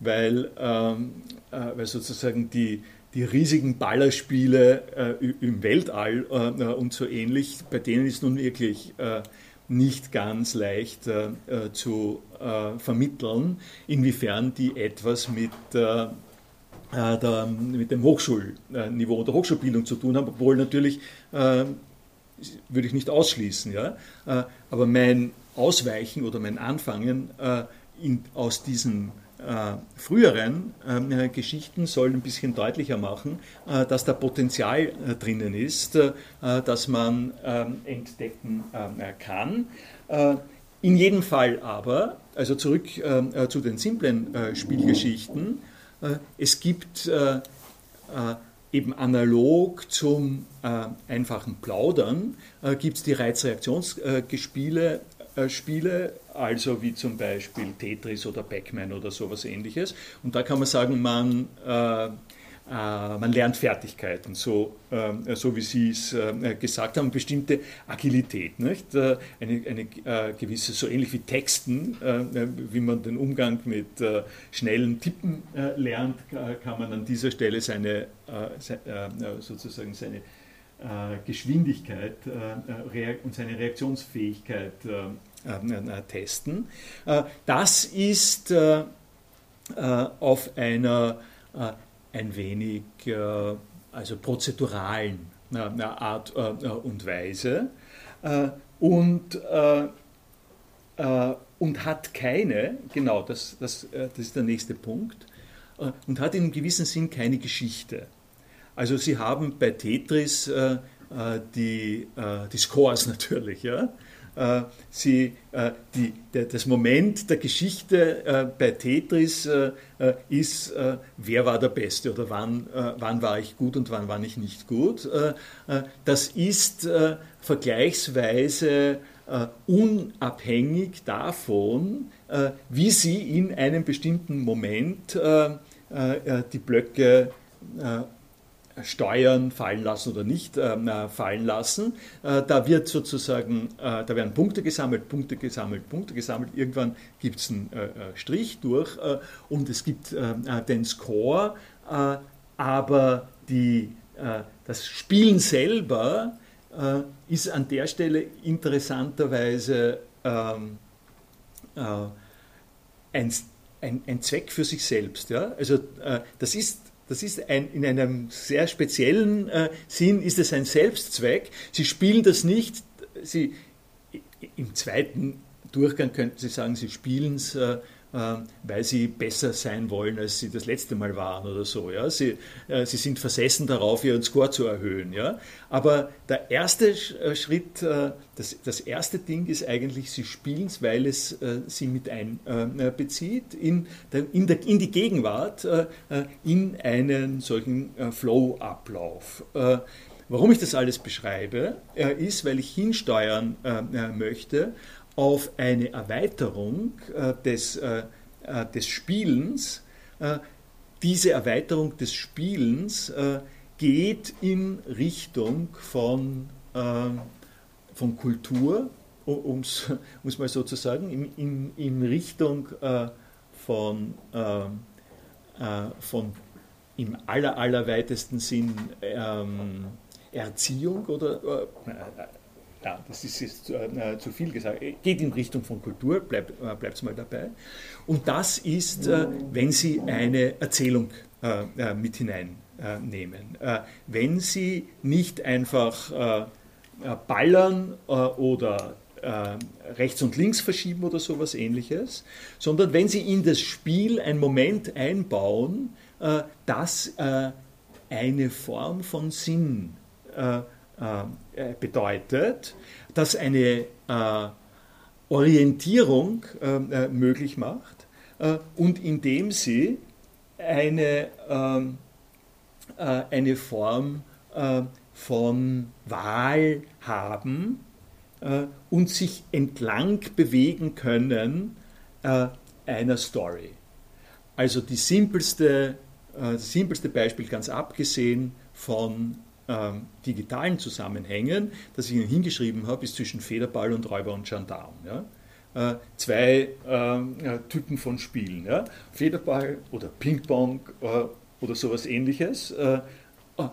weil, ähm, weil sozusagen die, die riesigen Ballerspiele äh, im Weltall äh, und so ähnlich, bei denen ist nun wirklich äh, nicht ganz leicht äh, äh, zu äh, vermitteln, inwiefern die etwas mit, der, mit dem Hochschulniveau der Hochschulbildung zu tun haben, obwohl natürlich würde ich nicht ausschließen. Ja? aber mein Ausweichen oder mein Anfangen in, aus diesen äh, früheren äh, Geschichten sollen ein bisschen deutlicher machen, äh, dass da Potenzial äh, drinnen ist, äh, das man ähm, entdecken äh, kann. in jedem Fall aber, also zurück zu den simplen Spielgeschichten, es gibt eben analog zum einfachen Plaudern, gibt es die Reizreaktionsspiele äh, Spiele, also wie zum Beispiel Tetris oder Pac-Man oder sowas ähnliches. Und da kann man sagen, man, äh, äh, man lernt Fertigkeiten, so, äh, so wie Sie es äh, gesagt haben, bestimmte Agilität. Nicht? Äh, eine, eine gewisse, so ähnlich wie Texten, wie man den Umgang mit schnellen Tippen lernt, kann man an dieser Stelle seine, sozusagen seine Geschwindigkeit und seine Reaktionsfähigkeit testen. Das ist auf einer ein wenig also prozeduralen Art und Weise und, und hat keine, genau, das, das, das ist der nächste Punkt, und hat in einem gewissen Sinn keine Geschichte. Also Sie haben bei Tetris äh, äh, die, äh, die Scores natürlich, ja. Äh, Sie, äh, die, der, das Moment der Geschichte äh, bei Tetris ist, wer war der Beste oder wann, wann war ich gut und wann war ich nicht gut. das ist vergleichsweise unabhängig davon, wie Sie in einem bestimmten Moment die Blöcke Steuern fallen lassen oder nicht äh, fallen lassen. Äh, da wird sozusagen, äh, da werden Punkte gesammelt, Punkte gesammelt, Punkte gesammelt. Irgendwann gibt es einen äh, äh, Strich durch äh, und es gibt den Score, aber die, das Spielen selber ist an der Stelle interessanterweise ähm, ein, ein, ein, Zweck für sich selbst. Ja? Also das ist das ist ein, in einem sehr speziellen äh, Sinn ist es ein Selbstzweck. Sie spielen das nicht, Sie, im zweiten Durchgang könnten Sie sagen, Sie spielen es äh, weil sie besser sein wollen, als sie das letzte Mal waren oder so. Ja? Sie, äh, sie sind versessen darauf, ihren Score zu erhöhen. Ja? Aber der erste äh, Schritt, das, das erste Ding ist eigentlich, sie spielen es, weil es sie mit einbezieht in, in, der, in die Gegenwart, in einen solchen Flow-Ablauf. Warum ich das alles beschreibe, ist, weil ich hinsteuern möchte auf eine Erweiterung äh, des, äh, äh, des Spielens. diese Erweiterung des Spielens geht in Richtung von, von Kultur, um es mal so zu sagen, in, in, in Richtung von, von im aller, allerweitesten Sinn ähm, Erziehung oder ja, das ist jetzt äh, zu viel gesagt, geht in Richtung von Kultur, bleibt es äh, mal dabei. Und das ist, äh, wenn Sie eine Erzählung äh, äh, mit hineinnehmen. Äh, wenn Sie nicht einfach ballern oder rechts und links verschieben oder sowas ähnliches, sondern wenn Sie in das Spiel einen Moment einbauen, das eine Form von Sinn bedeutet, dass eine Orientierung möglich macht und indem sie eine, ähm, eine Form von Wahl haben und sich entlang bewegen können einer Story. Also die simpelste, äh, das simpelste Beispiel, ganz abgesehen von ähm, digitalen Zusammenhängen, das ich Ihnen hingeschrieben habe, ist zwischen Federball und Räuber und Gendarm. Ja? Äh, zwei äh, Typen von Spielen. Ja? Federball oder Ping-Pong äh, oder sowas ähnliches. Äh,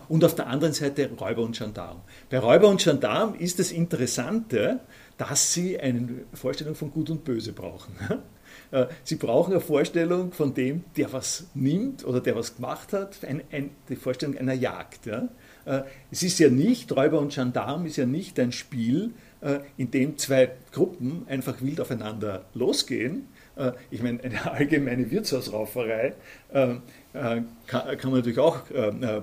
und auf der anderen Seite Räuber und Gendarm. Bei Räuber und Gendarm ist das Interessante, dass sie eine Vorstellung von Gut und Böse brauchen. Äh, sie brauchen eine Vorstellung von dem, der was nimmt oder der was gemacht hat, ein, ein, die Vorstellung einer Jagd. Ja? Äh, es ist ja nicht, Räuber und Gendarm ist ja nicht ein Spiel, äh, in dem zwei Gruppen einfach wild aufeinander losgehen. Ich meine, eine allgemeine Wirtshausrauferei kann, man natürlich auch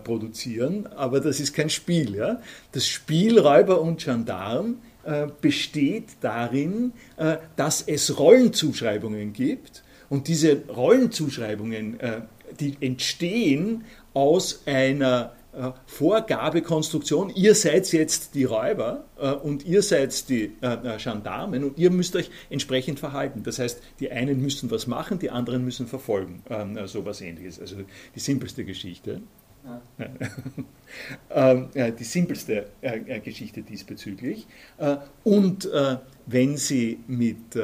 produzieren, aber das ist kein Spiel. Das Spiel Räuber und Gendarm äh, besteht darin, äh, dass es Rollenzuschreibungen gibt und diese Rollenzuschreibungen, äh, die entstehen aus einer Vorgabekonstruktion, ihr seid jetzt die Räuber und ihr seid die Gendarmen und ihr müsst euch entsprechend verhalten. Das heißt, die einen müssen was machen, die anderen müssen verfolgen. Ähm, so was ähnliches. Also die simpelste Geschichte. Ähm, die simpelste äh, äh, Geschichte diesbezüglich. Äh, und wenn Sie mit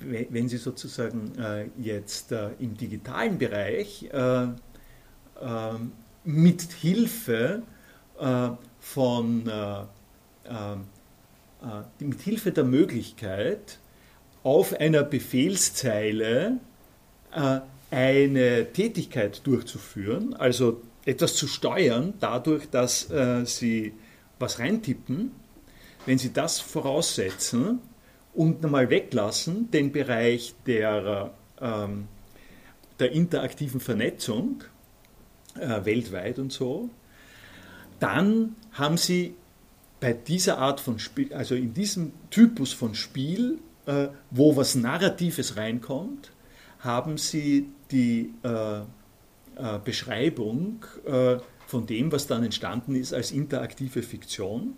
wenn Sie sozusagen jetzt im digitalen Bereich mit Hilfe von mit Hilfe der Möglichkeit auf einer Befehlszeile eine Tätigkeit durchzuführen, also etwas zu steuern, dadurch, dass äh, Sie was reintippen, wenn Sie das voraussetzen und nochmal weglassen, den Bereich der, ähm, der interaktiven Vernetzung äh, weltweit und so, dann haben Sie bei dieser Art von Spiel, also in diesem Typus von Spiel, äh, wo was Narratives reinkommt, haben Sie die äh, äh, Beschreibung äh, von dem, was dann entstanden ist, als interaktive Fiktion,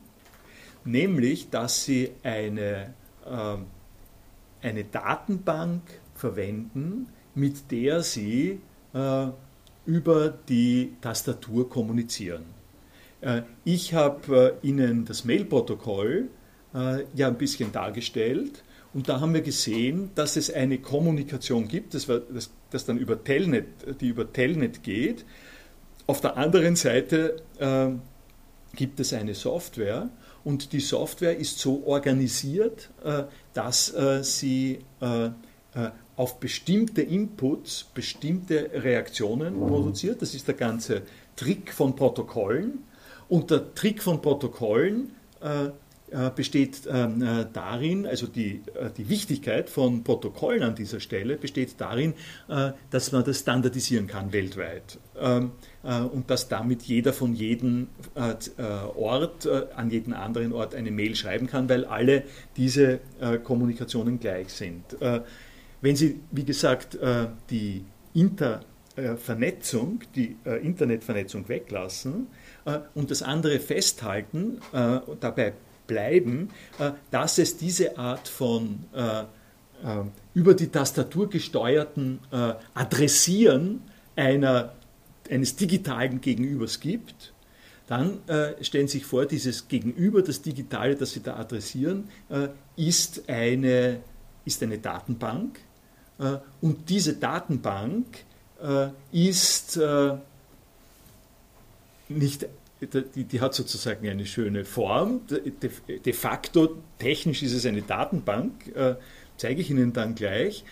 nämlich dass Sie eine, äh, eine Datenbank verwenden, mit der Sie über die Tastatur kommunizieren. Äh, ich habe Ihnen das Mail-Protokoll ja ein bisschen dargestellt und da haben wir gesehen, dass es eine Kommunikation gibt, das, war, das, das dann über Telnet, die über Telnet geht. Auf der anderen Seite äh, gibt es eine Software und die Software ist so organisiert, äh, dass äh, sie äh, äh, auf bestimmte Inputs bestimmte Reaktionen produziert. Das ist der ganze Trick von Protokollen. Und der Trick von Protokollen äh, äh, besteht ähm, äh, darin, also die, äh, die Wichtigkeit von Protokollen an dieser Stelle besteht darin, dass man das standardisieren kann weltweit ähm, und dass damit jeder von jedem Ort an jeden anderen Ort eine Mail schreiben kann, weil alle diese Kommunikationen gleich sind. Wenn Sie, wie gesagt, die Intervernetzung, die Internetvernetzung weglassen und das andere festhalten, dabei bleiben, äh, dass es diese Art von äh, äh, über die Tastatur gesteuerten Adressieren einer, eines digitalen Gegenübers gibt, dann äh, stellen Sie sich vor, dieses Gegenüber, das Digitale, das Sie da adressieren, äh, ist, eine, ist eine Datenbank. Äh, und diese Datenbank ist nicht die, hat sozusagen eine schöne Form. De, facto, technisch ist es eine Datenbank, äh, zeige ich Ihnen dann gleich.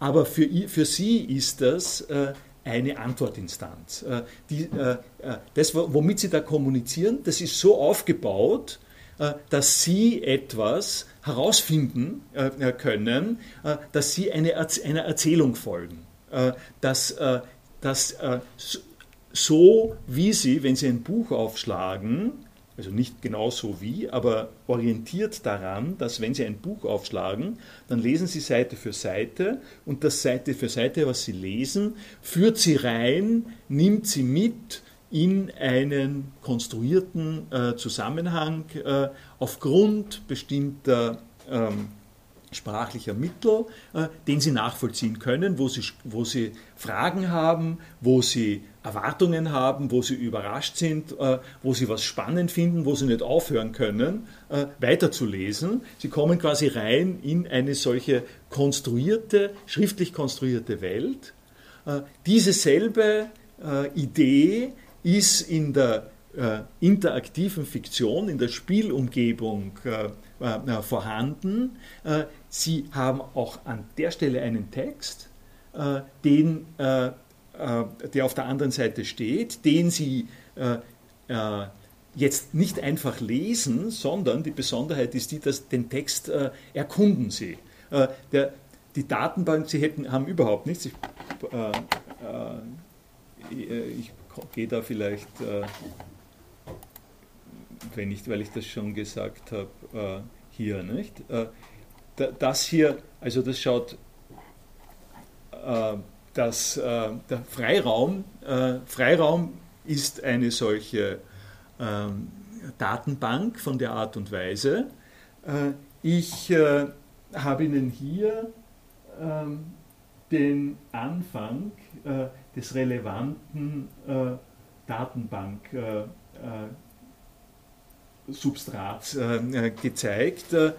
Aber für, für Sie ist das äh, eine Antwortinstanz. Äh, äh, äh, das, womit Sie da kommunizieren, das ist so aufgebaut, äh, dass Sie etwas herausfinden können, dass Sie eine, einer Erzählung folgen. dass, dass so wie Sie, wenn Sie ein Buch aufschlagen, also nicht genau so wie, aber orientiert daran, dass wenn Sie ein Buch aufschlagen, dann lesen Sie Seite für Seite und das Seite für Seite, was Sie lesen, führt Sie rein, nimmt Sie mit in einen konstruierten äh, Zusammenhang äh, aufgrund bestimmter ähm, sprachlicher Mittel, äh, den Sie nachvollziehen können, wo Sie, wo Sie Fragen haben, wo Sie Erwartungen haben, wo Sie überrascht sind, äh, wo Sie was spannend finden, wo Sie nicht aufhören können, äh, weiterzulesen. Sie kommen quasi rein in eine solche konstruierte, schriftlich konstruierte Welt. Äh, diese selbe äh, Idee ist in der äh, interaktiven Fiktion, in der Spielumgebung äh, vorhanden. Sie haben auch an der Stelle einen Text, den, der auf der anderen Seite steht, den Sie jetzt nicht einfach lesen, sondern die Besonderheit ist die, dass den Text erkunden Sie. Der, die Datenbank, Sie hätten, haben überhaupt nichts. Ich, äh, äh, ich gehe da vielleicht, äh, wenn nicht, weil ich das schon gesagt habe, äh, hier, nicht? Äh, das hier, also das schaut, das, äh, der Freiraum, Freiraum ist eine solche ähm, Datenbank von der Art und Weise. ich habe Ihnen hier ähm, den Anfang des relevanten äh, Datenbank-Substrats äh, äh, gezeigt, äh,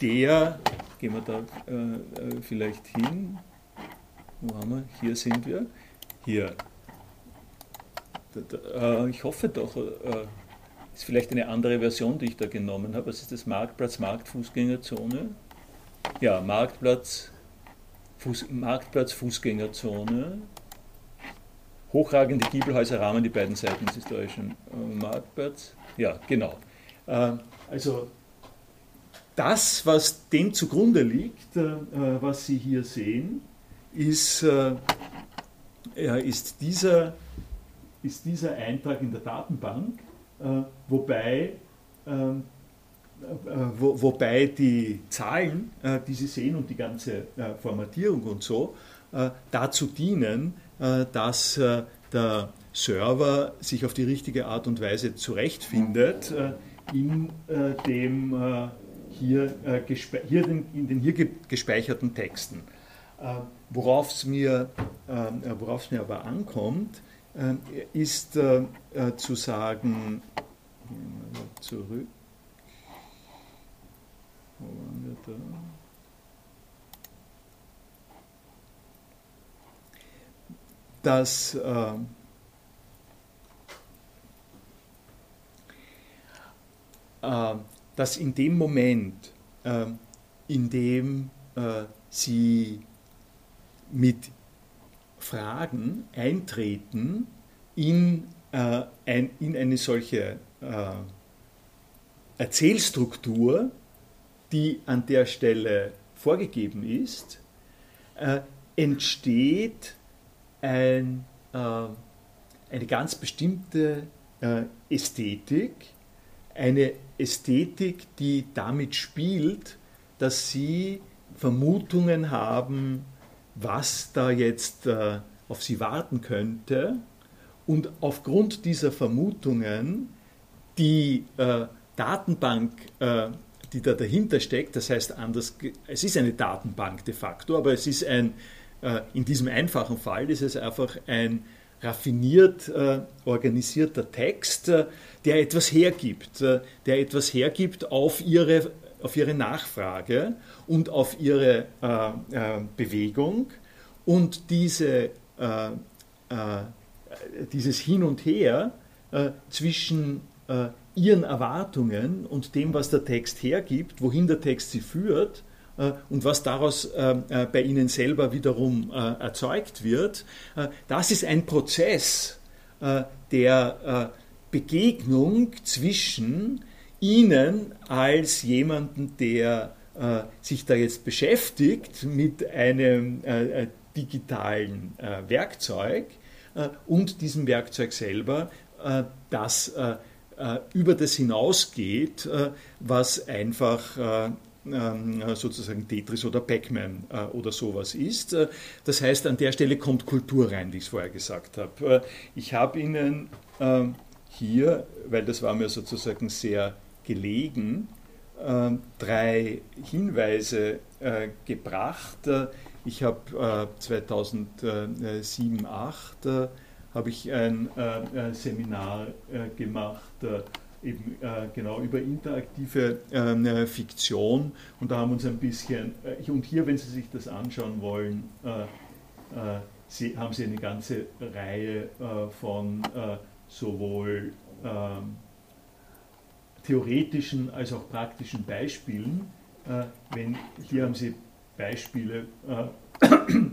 der, gehen wir da vielleicht hin, wo haben wir, hier sind wir, hier, ich hoffe doch, ist vielleicht eine andere Version, die ich da genommen habe. Was ist das? Marktplatz, Marktfußgängerzone? Ja, Marktplatz, Fuß, Marktplatz, Fußgängerzone. Hochragende Giebelhäuser rahmen die beiden Seiten des historischen äh, Marktplatz. Ja, genau. Äh, also das, was dem zugrunde liegt, äh, was Sie hier sehen, ist, ist, dieser, ist dieser Eintrag in der Datenbank, wobei ähm, wo, wobei die Zahlen, äh, die Sie sehen und die ganze äh, Formatierung und so, äh, dazu dienen, dass der Server sich auf die richtige Art und Weise zurechtfindet in dem hier, hier den, in den hier gespeicherten Texten. Worauf es mir, worauf es mir aber ankommt, ist zu sagen, zurück, wo waren wir da? Dass äh, äh, dass in dem Moment, äh, in dem äh, sie mit Fragen eintreten in, äh, ein, in eine solche äh, Erzählstruktur, die an der Stelle vorgegeben ist, äh, entsteht ein, äh, eine ganz bestimmte äh, Ästhetik, eine Ästhetik, die damit spielt, dass sie Vermutungen haben, was da jetzt äh, auf sie warten könnte. Und aufgrund dieser Vermutungen die äh, Datenbank äh, die da dahinter steckt. Das heißt, anders, es ist eine Datenbank de facto, aber es ist ein, äh, in diesem einfachen Fall ist es einfach ein raffiniert äh, organisierter Text, äh, der etwas hergibt, der etwas hergibt auf ihre, auf ihre Nachfrage und auf ihre Bewegung. Und diese, dieses Hin und Her zwischen ihren Erwartungen und dem, was der Text hergibt, wohin der Text sie führt äh, und was daraus äh, äh, bei ihnen selber wiederum erzeugt wird, das ist ein Prozess der Begegnung zwischen ihnen als jemanden, der sich da jetzt beschäftigt mit einem digitalen Werkzeug und diesem Werkzeug selber, das über das hinausgeht, was einfach ähm, sozusagen Tetris oder Pac-Man oder sowas ist. Das heißt, an der Stelle kommt Kultur rein, wie ich es vorher gesagt habe. Ich habe Ihnen ähm, hier, weil das war mir sozusagen sehr gelegen, ähm, drei Hinweise äh, gebracht. Ich habe 2007, 2008 habe ich ein äh, Seminar äh, gemacht, eben genau über interaktive ähm, Fiktion und da haben wir uns ein bisschen, und hier, wenn Sie sich das anschauen wollen, haben Sie eine ganze Reihe von sowohl ähm, theoretischen als auch praktischen Beispielen. Äh, wenn, hier haben Sie Beispiele äh, äh,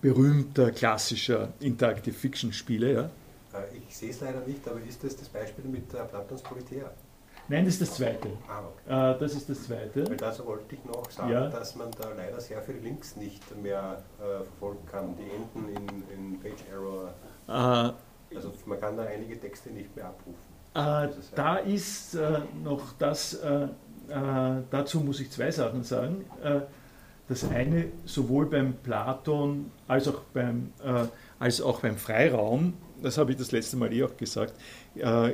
berühmter klassischer Interactive Fiction Spiele. Ja? Äh, ich sehe es leider nicht, aber ist das das Beispiel mit Platons Politeia? Nein, das ist das zweite. Ah, okay. Äh, das ist das zweite. Weil dazu wollte ich noch sagen, ja. dass man da leider sehr viele Links nicht mehr äh, verfolgen kann. Die enden in, in Page Error. Äh, also man kann da einige Texte nicht mehr abrufen. Äh, da ist äh, noch das, äh, dazu muss ich zwei Sachen sagen. Das eine, sowohl beim Platon als auch beim, als auch beim Freiraum, das habe ich das letzte Mal eh auch gesagt,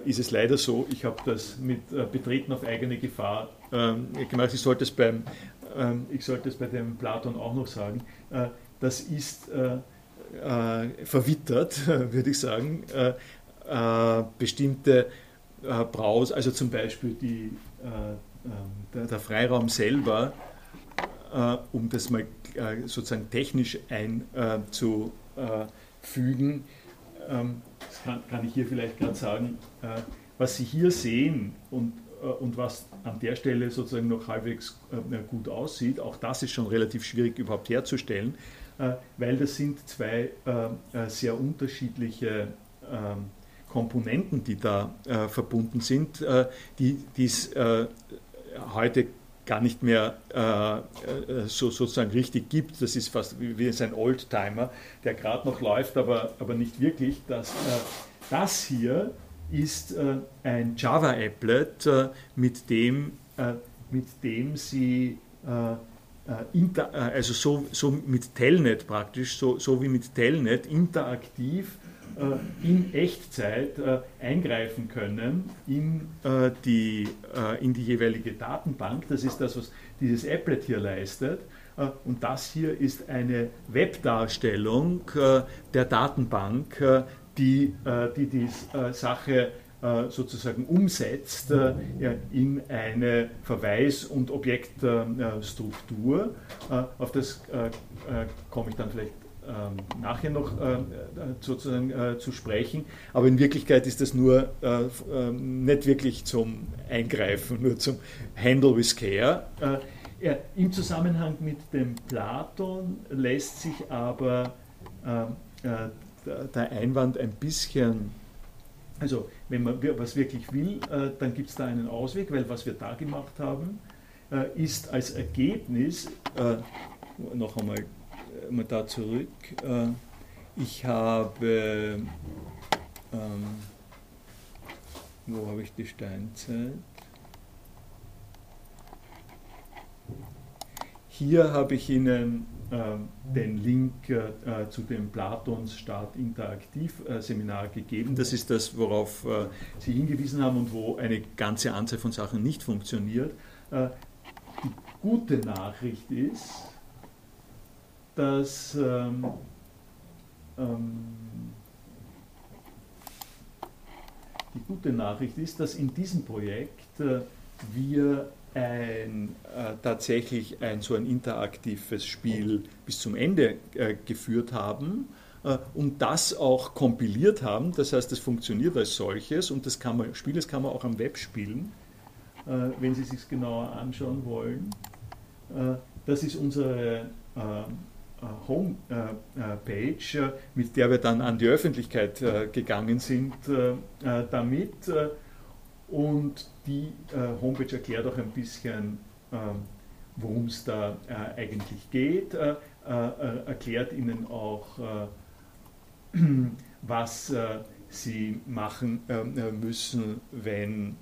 ist es leider so, ich habe das mit Betreten auf eigene Gefahr ähm, gemacht. Ich sollte es beim, ähm, ich sollte es bei dem Platon auch noch sagen. das ist verwittert, würde ich sagen. bestimmte äh, Braus, also zum Beispiel die, äh, ähm, der, der, Freiraum selber, äh, um das mal äh, sozusagen technisch einzufügen, das kann, kann, ich hier vielleicht gerade sagen, äh, was Sie hier sehen und, äh, und was an der Stelle sozusagen noch halbwegs gut aussieht, auch das ist schon relativ schwierig überhaupt herzustellen, weil das sind zwei sehr unterschiedliche ähm, Komponenten, die da äh, verbunden sind, äh, die es äh, heute gar nicht mehr äh, äh, so sozusagen richtig gibt. Das ist fast wie, ein Oldtimer, der gerade noch läuft, aber, aber nicht wirklich. Das, äh, das hier ist ein Java-Applet, mit, dem, mit dem Sie also so, so mit Telnet praktisch, so, so wie mit Telnet interaktiv äh, in Echtzeit äh, eingreifen können in, äh, die, in die jeweilige Datenbank. Das ist das, was dieses Applet hier leistet. Und das hier ist eine Webdarstellung der Datenbank, die die, die Sache sozusagen umsetzt in eine Verweis- und Objektstruktur. Auf das komme ich dann vielleicht nachher noch äh, sozusagen äh, zu sprechen. Aber in Wirklichkeit ist das nur äh, ähm, nicht wirklich zum Eingreifen, nur zum Handle with Care. Im Zusammenhang mit dem Platon lässt sich aber ähm, äh, der Einwand ein bisschen also, wenn man was wirklich will, dann gibt es da einen Ausweg, weil was wir da gemacht haben, ist als Ergebnis, noch einmal mal da zurück. Äh, ich habe, ähm, wo habe ich die Steinzeit? Hier habe ich Ihnen äh, den Link äh, zu dem Platons Start Interaktiv äh, Seminar gegeben. Das ist das, worauf äh, Sie hingewiesen haben und wo eine ganze Anzahl von Sachen nicht funktioniert. Äh, die gute Nachricht ist, dass ähm, ähm, die gute Nachricht ist, dass in diesem Projekt äh, wir ein, äh, tatsächlich ein, so ein interaktives Spiel bis zum Ende äh, geführt haben äh, und das auch kompiliert haben. Das heißt, es funktioniert als solches und das kann man, Spiel, das kann man auch am Web spielen, äh, wenn Sie sich genauer anschauen wollen. Äh, das ist unsere äh, Homepage, äh, mit der wir dann an die Öffentlichkeit äh, gegangen sind damit. Und die Homepage erklärt auch ein bisschen, worum es da was Sie machen müssen, wenn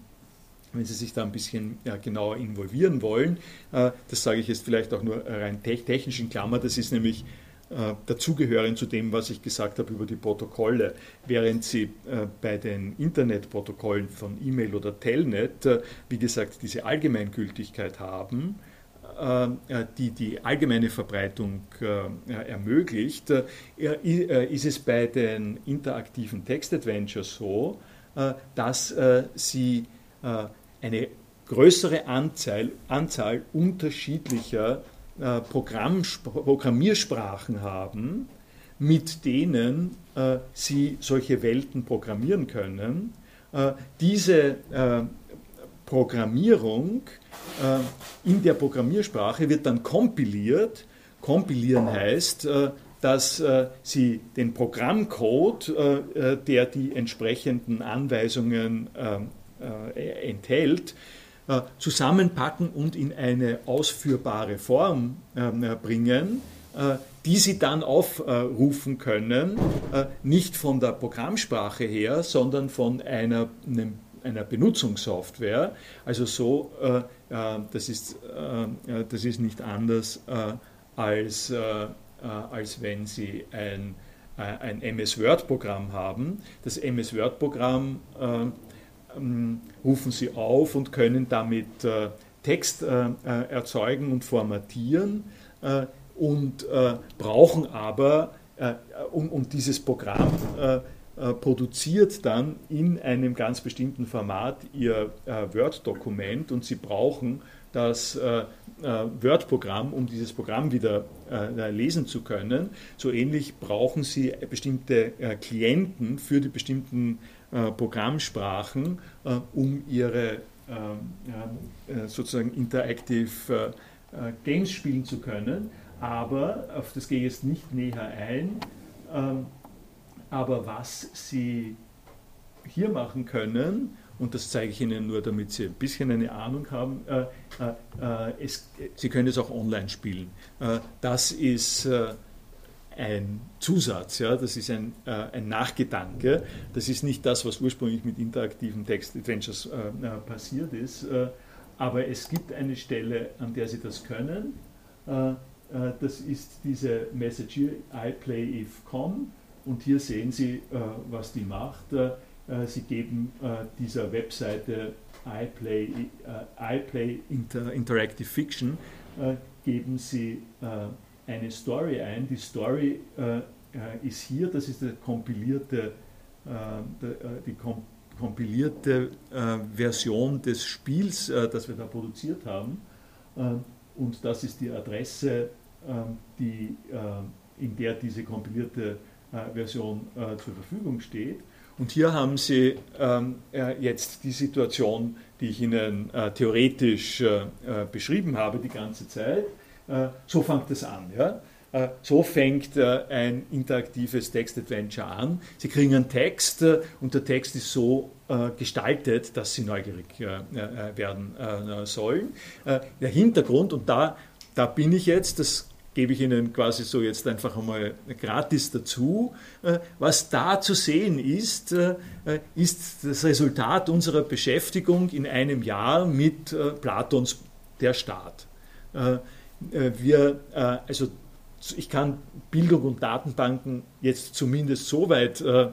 wenn Sie sich da ein bisschen genauer involvieren wollen. Äh, das sage ich jetzt vielleicht auch nur rein technisch in Klammer, das ist nämlich äh, dazugehören zu dem, was ich gesagt habe über die Protokolle. Während Sie äh, bei den Internetprotokollen von E-Mail oder Telnet, wie gesagt, diese Allgemeingültigkeit haben, die die allgemeine Verbreitung ermöglicht, ist es bei den interaktiven Text-Adventures so, dass sie eine größere Anzahl, Anzahl unterschiedlicher äh, Programmiersprachen haben, mit denen äh, sie solche Welten programmieren können. Äh, diese äh, Programmierung äh, in der Programmiersprache wird dann kompiliert. Kompilieren heißt, äh, dass sie den Programmcode, der die entsprechenden Anweisungen äh, enthält, äh, zusammenpacken und in eine ausführbare Form ähm, bringen, äh, die Sie dann aufrufen können, nicht von der Programmsprache her, sondern von einer, einer Benutzungssoftware. Also so, das ist, das ist nicht anders als, als wenn Sie ein, ein MS Word-Programm haben. Das MS Word-Programm ähm, rufen sie auf und können damit äh, Text äh, äh, erzeugen und formatieren und brauchen aber, und, und dieses Programm produziert dann in einem ganz bestimmten Format ihr Word-Dokument und sie brauchen das Word-Programm, um dieses Programm wieder lesen zu können. So ähnlich brauchen Sie bestimmte Klienten für die bestimmten äh, Programmsprachen, äh, um ihre äh, sozusagen Interactive Games spielen zu können. Aber, auf das gehe ich jetzt nicht näher ein, ähm, aber was Sie hier machen können, und das zeige ich Ihnen nur, damit Sie ein bisschen eine Ahnung haben, äh, äh, es, Sie können es auch online spielen. Äh, das ist ein Zusatz, ja, das ist ein, äh, ein Nachgedanke. Das ist nicht das, was ursprünglich mit interaktiven Text-Adventures äh, äh, passiert ist, äh, aber es gibt eine Stelle, an der Sie das können. Äh, äh, das ist diese Message hier, I play if com, und hier sehen Sie, was die macht. Sie geben dieser Webseite I play, I play Inter Interactive Fiction, geben Sie eine Story ein. Die Story äh, äh, ist hier, das ist die kompilierte, äh, äh, die kom kompilierte äh, Version des Spiels, äh, das wir da produziert haben. und das ist die Adresse, die, in der diese kompilierte Version zur Verfügung steht. Und hier haben Sie ähm, jetzt die Situation, die ich Ihnen theoretisch beschrieben habe die ganze Zeit. Äh, so fängt es an. Ja? Äh, so fängt äh, ein interaktives Text-Adventure an. Sie kriegen einen Text und der Text ist so gestaltet, dass Sie neugierig werden sollen. Der Hintergrund, und da, da bin ich jetzt, das gebe ich Ihnen quasi so jetzt einfach einmal gratis dazu. Was da zu sehen ist, ist das Resultat unserer Beschäftigung in einem Jahr mit Platons Der Staat. Äh, wir, äh, also ich kann Bildung und Datenbanken jetzt zumindest so weit äh,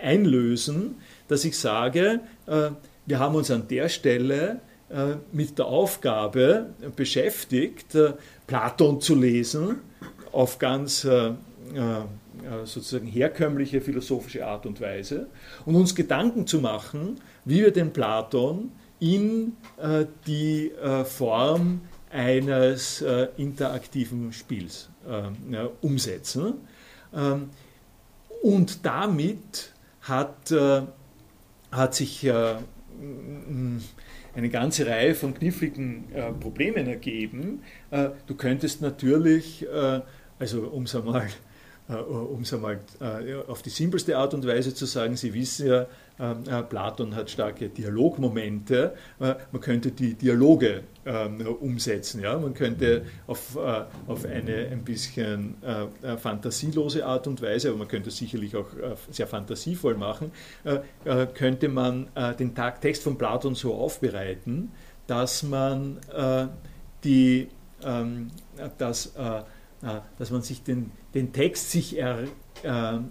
einlösen, dass ich sage, wir haben uns an der Stelle mit der Aufgabe beschäftigt, Platon zu lesen auf ganz sozusagen herkömmliche philosophische Art und Weise und uns Gedanken zu machen, wie wir den Platon in die Form eines äh, interaktiven Spiels äh, ja, umsetzen. Ähm, und damit hat, äh, hat sich äh, eine ganze Reihe von kniffligen äh, Problemen ergeben. Äh, du könntest natürlich, also um es einmal, um es einmal auf die simpelste Art und Weise zu sagen, Sie wissen ja, äh, Platon hat starke Dialogmomente. Äh, man könnte die Dialoge ähm, umsetzen. Ja? Man könnte auf, äh, auf eine ein bisschen äh, fantasielose Art und Weise, aber man könnte es sicherlich auch sehr fantasievoll machen, könnte man den Text von Platon so aufbereiten, dass man die ähm, dass, dass man sich den, den Text sich er, ähm,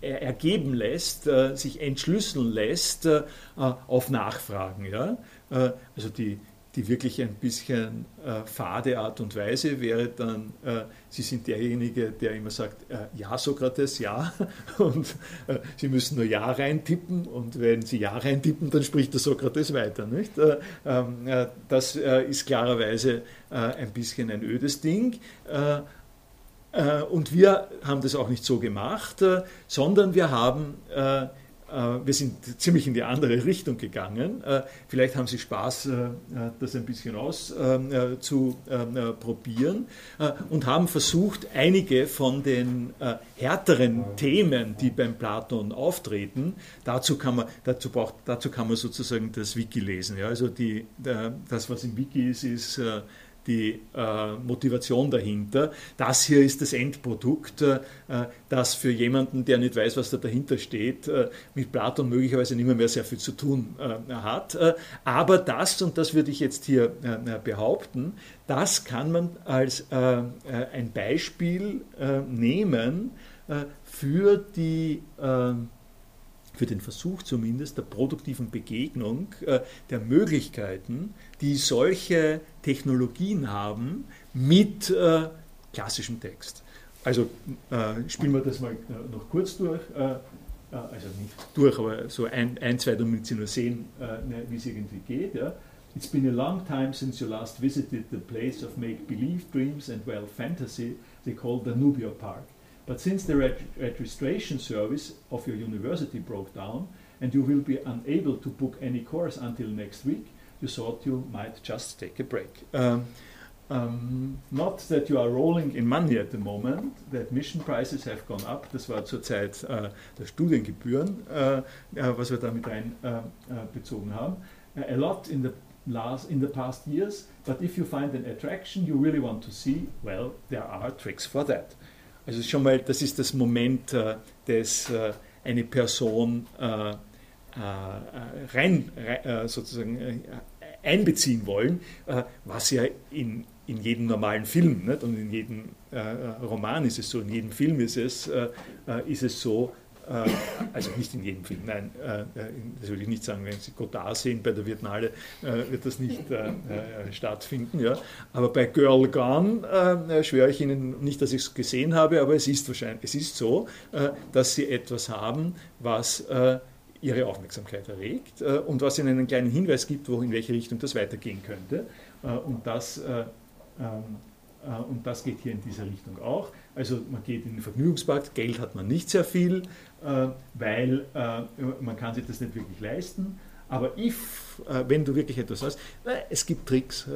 ergeben lässt, äh, sich entschlüsseln lässt äh, auf Nachfragen. Ja? Äh, also die, die wirklich ein bisschen äh, fade Art und Weise wäre dann, äh, Sie sind derjenige, der immer sagt, äh, ja Sokrates, ja, und Sie müssen nur ja reintippen und wenn Sie ja reintippen, dann spricht der Sokrates weiter. Nicht? Ähm, das ist klarerweise ein bisschen ein ödes Ding. Äh, und wir haben das auch nicht so gemacht, äh, sondern wir haben äh, wir sind ziemlich in die andere Richtung gegangen. Vielleicht haben Sie Spaß, das ein bisschen auszuprobieren und haben versucht, einige von den härteren Themen, die beim Platon auftreten, dazu kann man, dazu braucht, dazu kann man sozusagen das Wiki lesen. Also die, das, was im Wiki ist, ist die äh, Motivation dahinter. Das hier ist das Endprodukt, äh, das für jemanden, der nicht weiß, was da dahinter steht, äh, mit Platon möglicherweise nicht mehr, mehr sehr viel zu tun äh, hat. Äh, aber das, und das würde ich jetzt hier äh, behaupten, das kann man als ein Beispiel nehmen für die für den Versuch zumindest der produktiven Begegnung äh, der Möglichkeiten, die solche Technologien haben mit äh, klassischem Text. Also äh, spielen wir das mal noch kurz durch. Also nicht durch, aber so ein, ein zwei, damit Sie nur sehen, ne, wie es irgendwie geht. It's been a long time since you last visited the place of make-believe dreams and well fantasy they call the Nubia Park. But since the reg registration service of your university broke down and you will be unable to book any course until next week, you thought you might just take a break. Um, um, not that you are rolling in money at the moment, the admission prices have gone up, das war zur Zeit äh, der Studiengebühren, äh, äh, was wir damit einbezogen äh, äh, haben. a lot in the last in the past years, but if you find an attraction you really want to see, well, there are tricks for that. Also schon mal, das ist das Moment, äh, das äh, eine Person äh, rein, sozusagen einbeziehen wollen, was ja in, in jedem normalen Film nicht? und in jedem Roman ist es so, in jedem Film ist es, ist es so, äh, also nicht in jedem Film, nein, äh, äh, das will ich nicht sagen, wenn Sie Godard sehen bei der Vietnale, wird das nicht stattfinden. Ja. Aber bei Girl Gone schwöre ich Ihnen nicht, dass ich es gesehen habe, aber es ist wahrscheinlich, es ist so, dass Sie etwas haben, was ihre Aufmerksamkeit erregt und was ihnen einen kleinen Hinweis gibt, wo in welche Richtung das weitergehen könnte. und das ähm, äh, und das geht hier in dieser Richtung auch. Also man geht in den Vergnügungspark, Geld hat man nicht sehr viel, äh, weil äh, man kann sich das nicht wirklich leisten. Aber if, wenn du wirklich etwas hast, es gibt Tricks,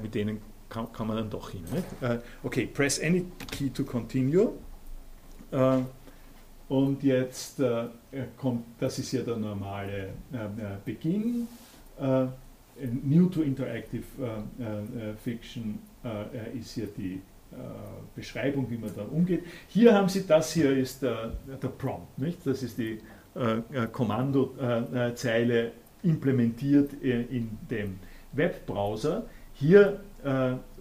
mit denen kann, kann man dann doch hin. Okay, press any key to continue. Und jetzt kommt, das ist ja der normale Beginn. New to Interactive Fiction äh, ist hier die äh, Beschreibung, wie man da umgeht. Hier haben Sie, das hier ist der, der Prompt, nicht? das ist die äh, Kommandozeile implementiert in dem Webbrowser. Hier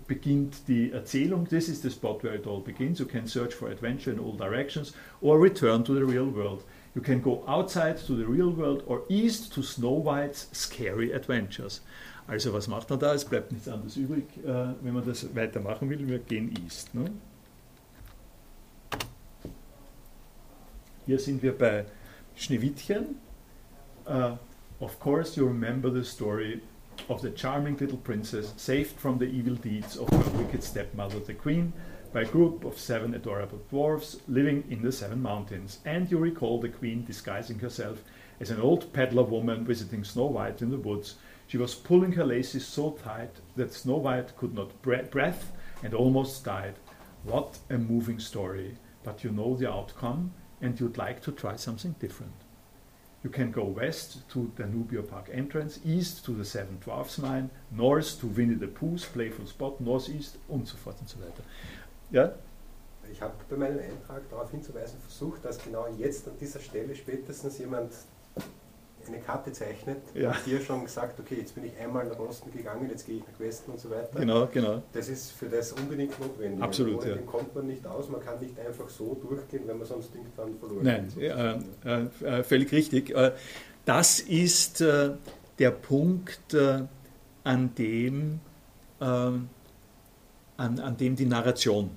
beginnt die Erzählung. This is the spot where it all begins. You can search for adventure in all directions or return to the real world. You can go outside to the real world or east to Snow White's scary adventures. Also was macht man da? Es bleibt nichts anderes übrig, äh, wenn man das weitermachen will. Wir gehen East. Ne? Hier sind wir bei Schneewittchen. Uh, of course you remember the story of the charming little princess saved from the evil deeds of her wicked stepmother, the queen, by a group of seven adorable dwarfs living in the seven mountains. And you recall the queen disguising herself as an old peddler woman visiting Snow White in the woods she was pulling her laces so tight that Snow White could not breathe and almost died. What a moving story. But you know the outcome and you'd like to try something different. you can go west to the Nubia Park entrance, east to the Seven Dwarfs Mine, north to Winnie the Pooh's Playful Spot, northeast und so fort und so weiter. Ja? Ich habe bei meinem Eintrag darauf hinzuweisen versucht, dass genau jetzt an dieser Stelle spätestens jemand eine Karte zeichnet ja. und hier schon gesagt, okay, jetzt bin ich einmal nach Osten gegangen, jetzt gehe ich nach Westen und so weiter. Genau, genau. Das ist für das unbedingt notwendig. Absolut, Ohne ja. Den kommt man nicht aus, man kann nicht einfach so durchgehen, wenn man sonst irgendwann verloren Nein, äh, äh, völlig richtig. Äh, das ist äh, der Punkt, äh, an dem, äh, an, an dem die Narration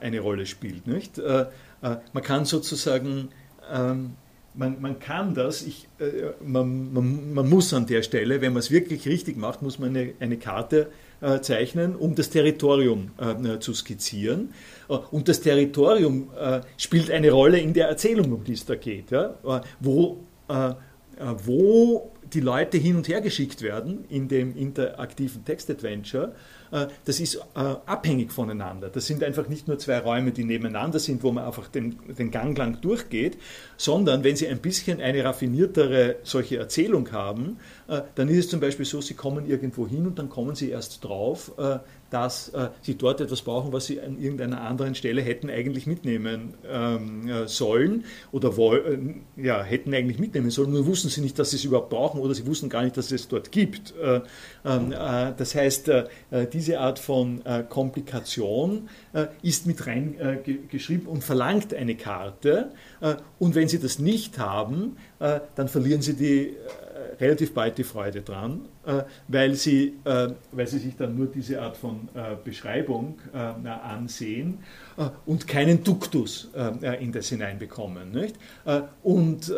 eine Rolle spielt. Nicht? man kann sozusagen ähm, man, man kann das, ich, äh, man, man, man, muss an der Stelle, wenn man es wirklich richtig macht, muss man eine, eine Karte äh, zeichnen, um das Territorium äh, zu skizzieren. Äh, und das Territorium äh, spielt eine Rolle in der Erzählung, um die es da geht, ja? Äh, wo, wo die Leute hin und her geschickt werden in dem interaktiven Text-Adventure das ist äh, abhängig voneinander. Das sind einfach nicht nur zwei Räume, die nebeneinander sind, wo man einfach den, den Gang lang durchgeht, sondern wenn Sie ein bisschen eine raffiniertere solche Erzählung haben, äh, dann ist es zum Beispiel so, Sie kommen irgendwo hin und dann kommen Sie erst drauf, dass äh, sie dort etwas brauchen, was sie an irgendeiner anderen Stelle hätten eigentlich mitnehmen ähm, äh, sollen oder woll, äh, ja, hätten eigentlich mitnehmen sollen, nur wussten sie nicht, dass sie es überhaupt brauchen oder sie wussten gar nicht, dass es dort gibt. Äh, ähm, äh, das heißt, diese Art von Komplikation ist mit reingeschrieben und verlangt eine Karte und wenn sie das nicht haben, dann verlieren sie die relativ bald die Freude dran, äh, weil, sie, äh, weil sie sich dann nur diese Art von äh, Beschreibung ansehen und keinen Duktus in das hineinbekommen. Nicht? Und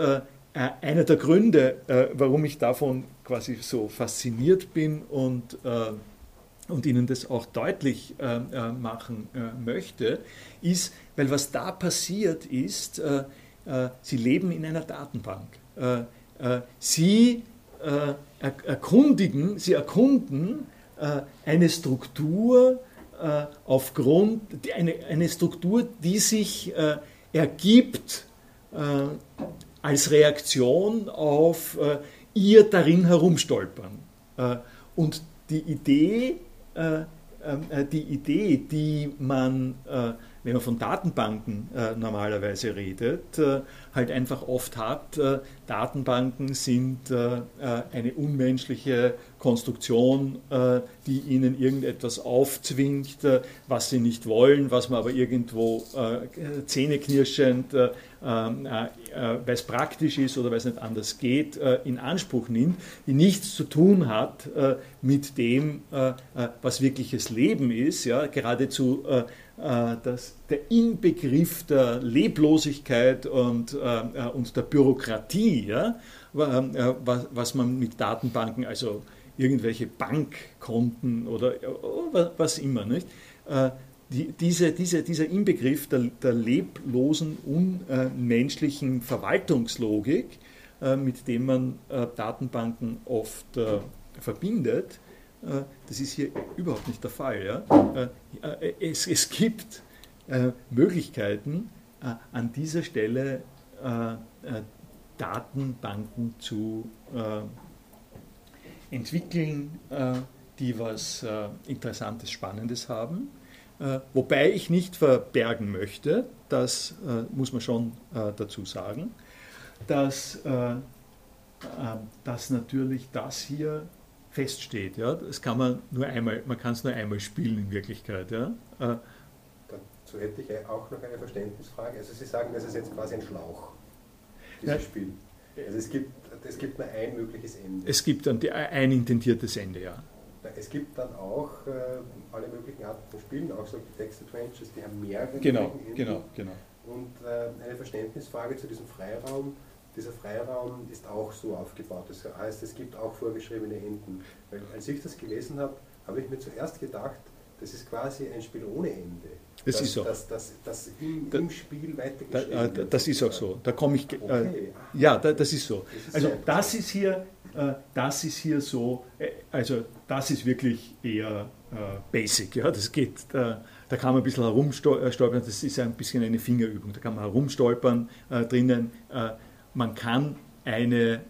einer der Gründe, warum ich davon quasi so fasziniert bin und und Ihnen das auch deutlich äh, machen äh, möchte, ist, weil was da passiert ist, äh, Sie leben in einer Datenbank. Sie äh, erkundigen, sie erkunden äh, eine Struktur äh, aufgrund, eine, eine Struktur, die sich äh, ergibt äh, als Reaktion auf äh, ihr darin herumstolpern. und die Idee, die Idee, die man wenn man von Datenbanken äh, normalerweise redet, äh, halt einfach oft hat, äh, Datenbanken sind äh, äh, eine unmenschliche Konstruktion, äh, die ihnen irgendetwas aufzwingt, was sie nicht wollen, was man aber irgendwo zähneknirschend, weil es praktisch ist oder weil es nicht anders geht, in Anspruch nimmt, die nichts zu tun hat mit dem, was wirkliches Leben ist, ja, geradezu dass der Inbegriff der Leblosigkeit und, äh, und der Bürokratie, ja, äh, was man mit Datenbanken, also irgendwelche Bankkonten oder was immer, nicht? Die, diese, diese, dieser Inbegriff der, der leblosen, unmenschlichen Verwaltungslogik, mit dem man Datenbanken oft verbindet, äh, das ist hier überhaupt nicht der Fall. Ja? Äh, äh, es, es gibt Möglichkeiten, an dieser Stelle Datenbanken zu entwickeln, die was Interessantes, Spannendes haben. Wobei ich nicht verbergen möchte, das muss man schon dazu sagen, dass, dass natürlich das hier feststeht. Ja? Das kann man nur einmal, man kann es nur einmal spielen in Wirklichkeit. Ja? Äh, Dazu hätte ich auch noch eine Verständnisfrage. Also Sie sagen, das ist jetzt quasi ein Schlauch, dieses ja. Spiel. Also es gibt, es gibt nur ein mögliches Ende. Es gibt ein, ein intendiertes Ende, ja. Es gibt dann auch äh, alle möglichen Arten von Spielen, auch solche Text-Adventures, die haben mehrere genau, Enden. Genau, genau. Und äh, eine Verständnisfrage zu diesem Freiraum dieser Freiraum ist auch so aufgebaut. Das heißt, es gibt auch vorgeschriebene Enden. Weil als ich das gelesen habe, habe ich mir zuerst gedacht, das ist quasi ein Spiel ohne Ende. Das dass, ist so. Dass, dass, dass im, da, im Spiel weitergeschrieben da, wird. Das ist auch so. Da komme ich. Äh, okay. ja, da, das ist so. Das ist also das ist hier, äh, das ist hier so. Äh, also das ist wirklich eher äh, basic. Ja, das geht. da kann man ein bisschen herumstolpern. Das ist ein bisschen eine Fingerübung. Da kann man herumstolpern drinnen man kann eine,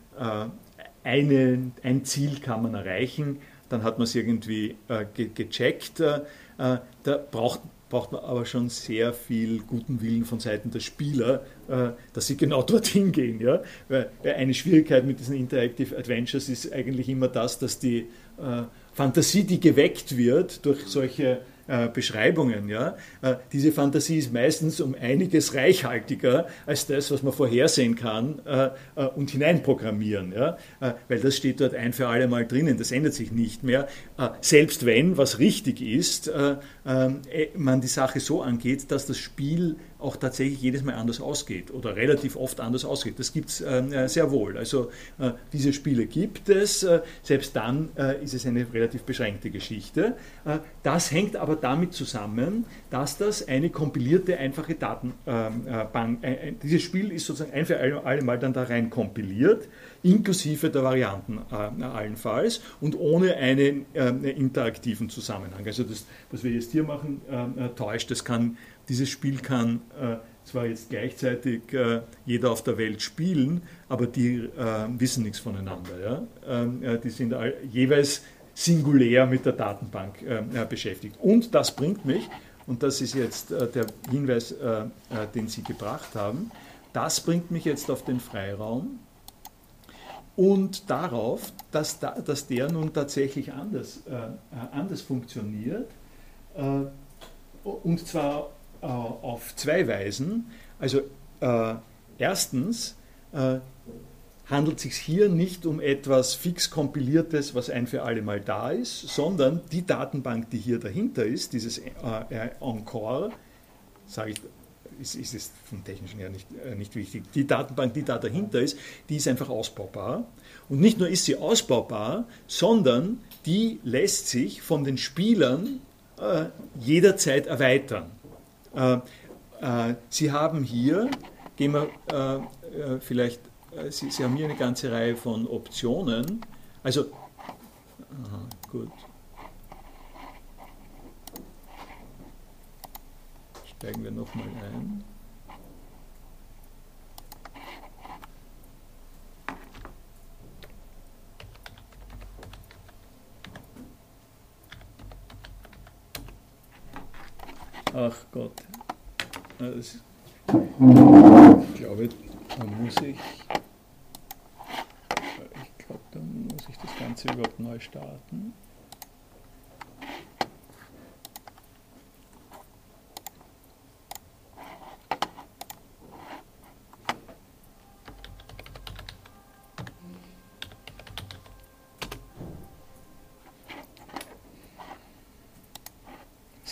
eine, ein Ziel kann man erreichen, dann hat man es irgendwie gecheckt. da braucht braucht man aber schon sehr viel guten Willen von Seiten der Spieler, äh, dass sie genau dorthin gehen. Ja? Weil eine Schwierigkeit mit diesen Interactive Adventures ist eigentlich immer das, dass die äh, Fantasie, die geweckt wird durch solche äh, Beschreibungen. Ja? Äh, diese Fantasie ist meistens um einiges reichhaltiger als das, was man vorhersehen kann äh, und hineinprogrammieren. Ja? Weil das steht dort ein für alle Mal drinnen, das ändert sich nicht mehr. selbst wenn, was richtig ist, ähm, man die Sache so angeht, dass das Spiel auch tatsächlich jedes Mal anders ausgeht oder relativ oft anders ausgeht. Das gibt es äh, sehr wohl. Also äh, diese Spiele gibt es. Äh, selbst dann ist es eine relativ beschränkte Geschichte. Das hängt aber damit zusammen, dass das eine kompilierte, einfache Datenbank, ähm, dieses Spiel ist sozusagen ein für alle Mal dann da rein kompiliert inklusive der Varianten äh, allenfalls und ohne einen äh, interaktiven Zusammenhang. Also das, was wir jetzt hier machen, äh, täuscht. Das kann dieses Spiel kann äh, zwar jetzt gleichzeitig äh, jeder auf der Welt spielen, aber die äh, wissen nichts voneinander. Ja? Ähm, die sind all, jeweils singulär mit der Datenbank äh, beschäftigt. Und das bringt mich, und das ist jetzt äh, der Hinweis, äh, den Sie gebracht haben, das bringt mich jetzt auf den Freiraum und darauf, dass, da, dass der nun tatsächlich anders, anders funktioniert. und zwar äh, auf zwei Weisen. Also äh, erstens äh, handelt es sich hier nicht um etwas fix kompiliertes, was ein für alle Mal da ist, sondern die Datenbank, die hier dahinter ist, dieses äh, äh Encore, sage ich, ist, ist es vom technischen her nicht, äh, nicht wichtig. Die Datenbank, die da dahinter ist, die ist einfach ausbaubar. Und nicht nur ist sie ausbaubar, sondern die lässt sich von den Spielern äh, jederzeit erweitern. Äh, äh, Sie haben hier, gehen wir äh, vielleicht, Sie, Sie, haben hier eine ganze Reihe von Optionen. Also, aha, gut. Steigen wir nochmal ein. Ach Gott. Das, ich glaube, da muss ich. Ich glaube, da muss ich das Ganze überhaupt neu starten.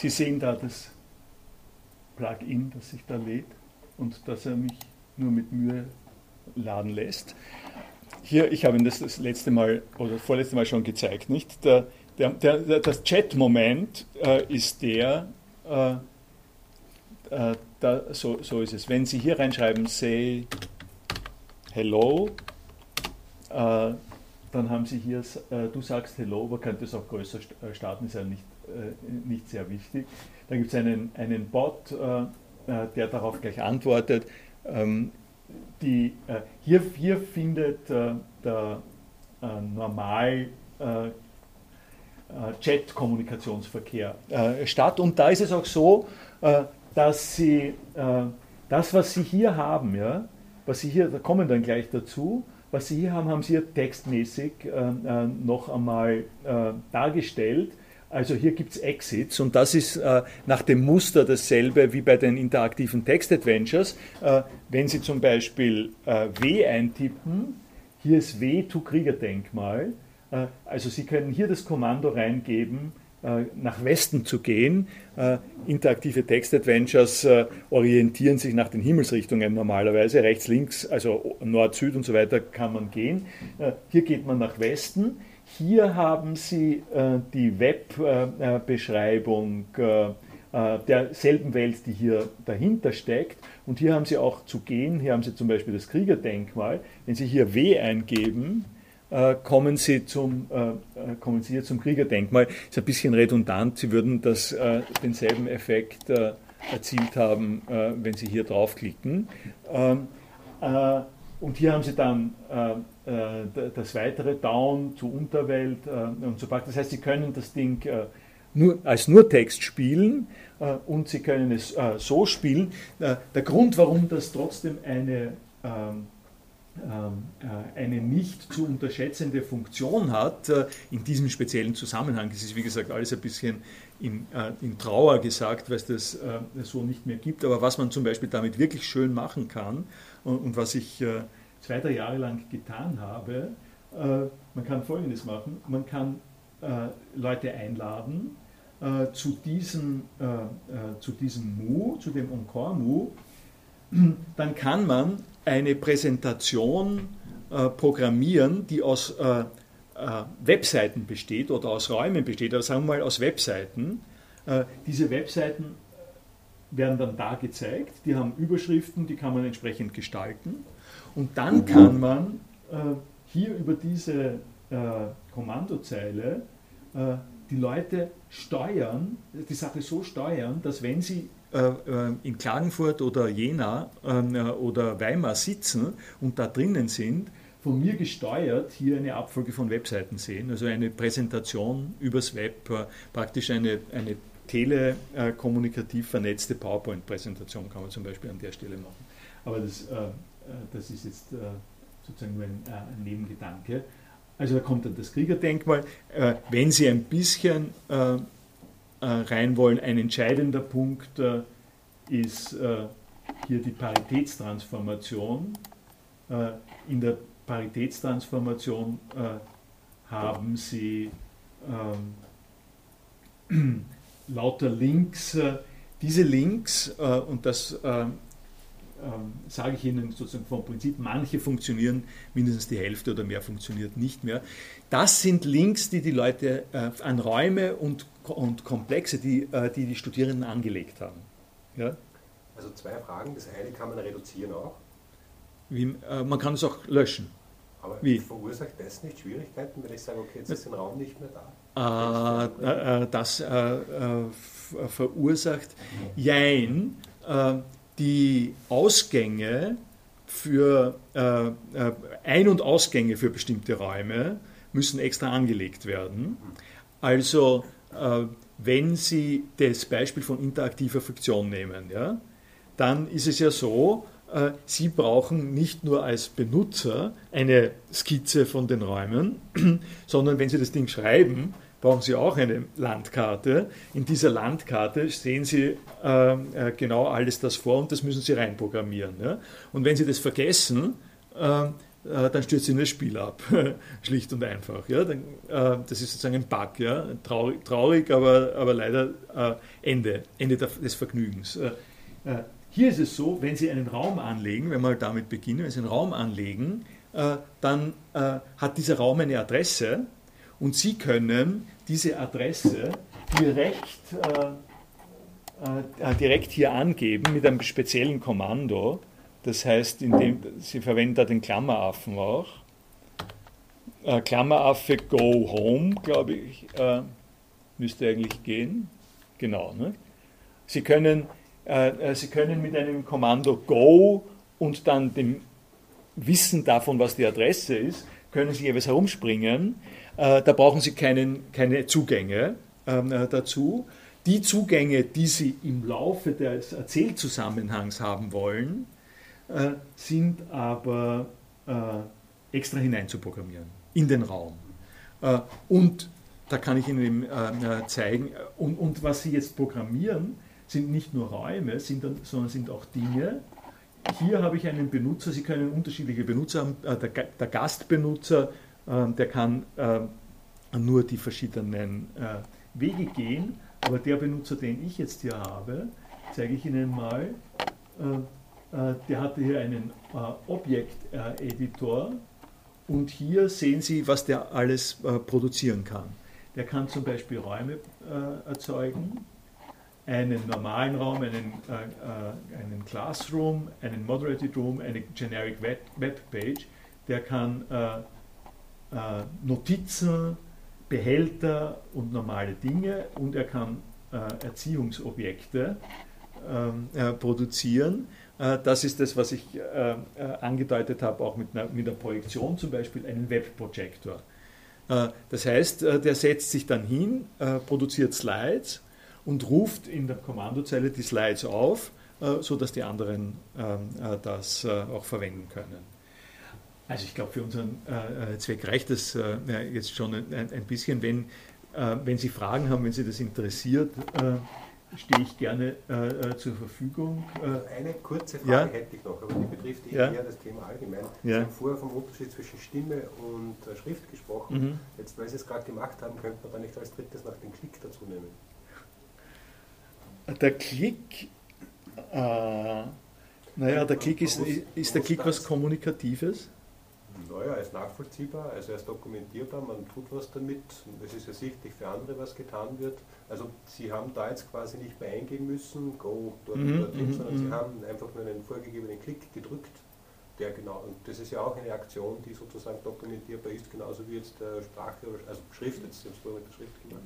Sie sehen da das Plugin, das sich da lädt und dass er mich nur mit Mühe laden lässt. Hier, ich habe Ihnen das das letzte Mal oder vorletzte Mal schon gezeigt, nicht? Der, der, der, das Chat-Moment äh, ist der, äh, äh, da, so, so ist es. Wenn Sie hier reinschreiben, say hello, äh, dann haben Sie hier, äh, du sagst hello, aber könnte es auch größer äh, starten, ist ja nicht, nicht sehr wichtig. Dann gibt es einen, einen Bot, äh, äh, der darauf gleich antwortet. Ähm, die, äh, hier, hier findet äh, der äh, normal äh, Chat-Kommunikationsverkehr statt. Und da ist es auch so, dass Sie das, was Sie hier haben, ja, was Sie hier, da kommen dann gleich dazu, was Sie hier haben, haben Sie hier textmäßig noch einmal dargestellt. Also hier gibt es Exits und das ist äh, nach dem Muster dasselbe wie bei den interaktiven Text-Adventures. Äh, wenn Sie zum Beispiel äh, W eintippen, hier ist W to Kriegerdenkmal. Äh, also Sie können hier das Kommando reingeben, äh, nach Westen zu gehen. Äh, interaktive Text-Adventures orientieren sich nach den Himmelsrichtungen normalerweise. Rechts, links, also Nord, Süd und so weiter kann man gehen. hier geht man nach Westen. Hier haben Sie äh, die Webbeschreibung äh, äh, derselben Welt, die hier dahinter steckt. Und hier haben Sie auch zu gehen, hier haben Sie zum Beispiel das Kriegerdenkmal. Wenn Sie hier W eingeben, äh, kommen, Sie zum, äh, äh, kommen Sie hier zum Kriegerdenkmal. Ist ein bisschen redundant, Sie würden das, denselben Effekt erzielt haben, wenn Sie hier draufklicken. Ähm, und hier haben Sie dann das weitere Down zu Unterwelt und so weiter. Das heißt, Sie können das Ding nur, als nur Text spielen und Sie können es so spielen. der Grund, warum das trotzdem eine ähm, ähm, äh, eine nicht zu unterschätzende Funktion hat, äh, in diesem speziellen Zusammenhang. Das ist, wie gesagt, alles ein bisschen in, äh, in Trauer gesagt, weil es das so nicht mehr gibt. Aber was man zum Beispiel damit wirklich schön machen kann und was ich zwei, drei Jahre lang getan habe, man kann Folgendes machen. Man kann Leute einladen zu diesem, zu diesem Mu, zu dem Encore-Mu, dann kann man eine Präsentation äh, programmieren, die aus äh, äh, Webseiten besteht oder aus Räumen besteht, aber sagen wir mal aus Webseiten. Äh, diese Webseiten werden dann da gezeigt, die haben Überschriften, die kann man entsprechend gestalten und dann mhm. kann man äh, hier über diese äh, Kommandozeile die Leute steuern, die Sache so steuern, dass wenn sie äh, äh, in Klagenfurt oder Jena ähm, äh, oder Weimar sitzen und da drinnen sind, von mir gesteuert hier eine Abfolge von Webseiten sehen, also eine Präsentation übers Web, praktisch eine, eine telekommunikativ vernetzte PowerPoint-Präsentation kann man zum Beispiel an der Stelle machen. Aber das, das ist jetzt sozusagen nur ein, ein Nebengedanke. Also da kommt dann das Kriegerdenkmal. Wenn Sie ein bisschen äh, rein wollen. Ein entscheidender Punkt äh, ist äh, hier die Paritätstransformation. in der Paritätstransformation haben Sie ähm, lauter Links. diese Links, und das ähm, sage ich Ihnen sozusagen vom Prinzip, manche funktionieren, mindestens die Hälfte oder mehr funktioniert nicht mehr. Das sind Links, die die Leute äh, an Räume und, und Komplexe, die, äh, die die Studierenden angelegt haben. Ja? Also zwei Fragen. Das eine kann man reduzieren auch. Wie, äh, man kann es auch löschen. Aber Wie? verursacht das nicht Schwierigkeiten, wenn ich sage, okay, jetzt ist ein Raum nicht mehr da? Äh, äh, das äh, verursacht, jein, die Ausgänge für äh, äh, Ein- und Ausgänge für bestimmte Räume müssen extra angelegt werden. Also äh, wenn Sie das Beispiel von interaktiver Fiktion nehmen, ja, dann ist es ja so, äh, Sie brauchen nicht nur als Benutzer eine Skizze von den Räumen, sondern wenn Sie das Ding schreiben, brauchen Sie auch eine Landkarte. In dieser Landkarte sehen Sie äh, äh, genau alles das vor und das müssen Sie reinprogrammieren. Ja? Und wenn Sie das vergessen, äh, äh dann stürzt Ihnen das Spiel ab, schlicht und einfach. Ja? Dann, äh, das ist sozusagen ein Bug, ja? traurig, traurig aber, aber leider äh, Ende, Ende des Vergnügens. hier ist es so, wenn Sie einen Raum anlegen, wenn wir damit beginnen, wenn Sie einen Raum anlegen, dann hat dieser Raum eine Adresse und Sie können diese Adresse direkt, äh, äh, direkt hier angeben mit einem speziellen Kommando. Das heißt, indem, Sie verwenden da den Klammeraffen auch. Äh, Klammeraffe go home, glaube ich, äh, müsste eigentlich gehen. Genau. Ne? Sie, können, äh, äh, Sie können mit einem Kommando go und dann dem Wissen davon, was die Adresse ist, können Sie jeweils herumspringen äh, da brauchen Sie keinen, keine Zugänge ähm, äh, dazu. Die Zugänge, die Sie im Laufe des Erzählzusammenhangs haben wollen, äh, sind aber extra hineinzuprogrammieren in den Raum. und da kann ich Ihnen zeigen, und, und, was Sie jetzt programmieren, sind nicht nur Räume, sind dann, sondern sind auch Dinge. Hier habe ich einen Benutzer, Sie können unterschiedliche Benutzer haben. Der, Gastbenutzer der kann ähm, nur die verschiedenen äh, Wege gehen, aber der Benutzer, den ich jetzt hier habe, zeige ich Ihnen mal, äh, äh, der hatte hier einen Objekt-Editor und hier sehen Sie, was der alles produzieren kann. Der kann zum Beispiel Räume erzeugen, einen normalen Raum, einen, einen Classroom, einen Moderated Room, eine Generic Web Page. Der kann äh, Notizen, Behälter und normale Dinge und er kann äh, Erziehungsobjekte ähm, äh, produzieren. das ist das, was ich angedeutet habe, auch mit einer, mit einer Projektion zum Beispiel, einen Webprojektor. Das heißt, der setzt sich dann hin, produziert Slides und ruft in der Kommandozeile die Slides auf, sodass die anderen ähm, das auch verwenden können. Also ich glaube, für unseren Zweck reicht das jetzt schon ein bisschen, wenn äh, wenn Sie Fragen haben, wenn Sie das interessiert, äh, stehe ich gerne äh, zur Verfügung. Eine kurze Frage ja? hätte ich noch, aber die betrifft ja? eher das Thema allgemein. Ja. Sie haben vorher vom Unterschied zwischen Stimme und Schrift gesprochen. Mhm. Jetzt, weil Sie es gerade gemacht haben, könnte man da nicht als drittes noch den Klick dazu nehmen. Der Klick, äh, naja, der Klick ist, ist der Klick was Kommunikatives? Naja, er ist nachvollziehbar, also er ist dokumentierbar, man tut was damit, es ist ersichtlich für andere, was getan wird. Also Sie haben da jetzt quasi nicht mehr eingeben müssen, go dort mhm, dorthin, mhm, sondern Sie mhm. haben einfach nur einen vorgegebenen Klick gedrückt, der genau, und das ist ja auch eine Aktion, die sozusagen dokumentierbar ist, genauso wie jetzt der Sprache, also Schrift, jetzt haben Sie vorher mit der Schrift gemacht.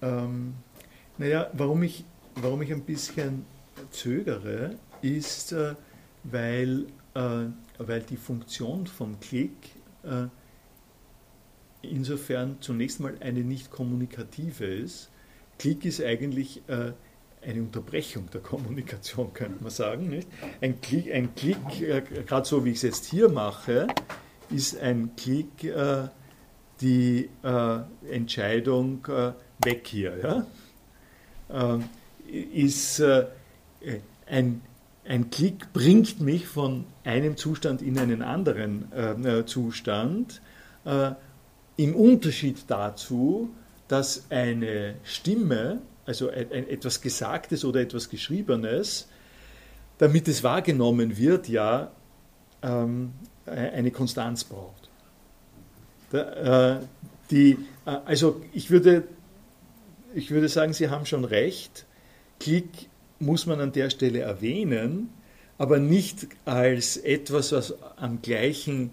Ja, ähm, naja, warum ich, warum ich ein bisschen zögere, ist, äh, weil weil die Funktion vom Klick äh, insofern zunächst mal eine nicht kommunikative ist. Klick ist eigentlich äh, eine Unterbrechung der Kommunikation, könnte man sagen. Nicht? Ein Klick, ein Klick äh, gerade so wie ich es jetzt hier mache, ist ein Klick äh, die äh, Entscheidung äh, weg hier. Ja? Ähm, ist ein ein Klick bringt mich von einem Zustand in einen anderen äh, Zustand, äh, im Unterschied dazu, dass eine Stimme, also ein, ein, etwas Gesagtes oder etwas Geschriebenes, damit es wahrgenommen wird, ja ähm, eine Konstanz braucht. Da, äh, die, äh, also ich würde, ich würde sagen, Sie haben schon recht, Klick muss man an der Stelle erwähnen, aber nicht als etwas, was am gleichen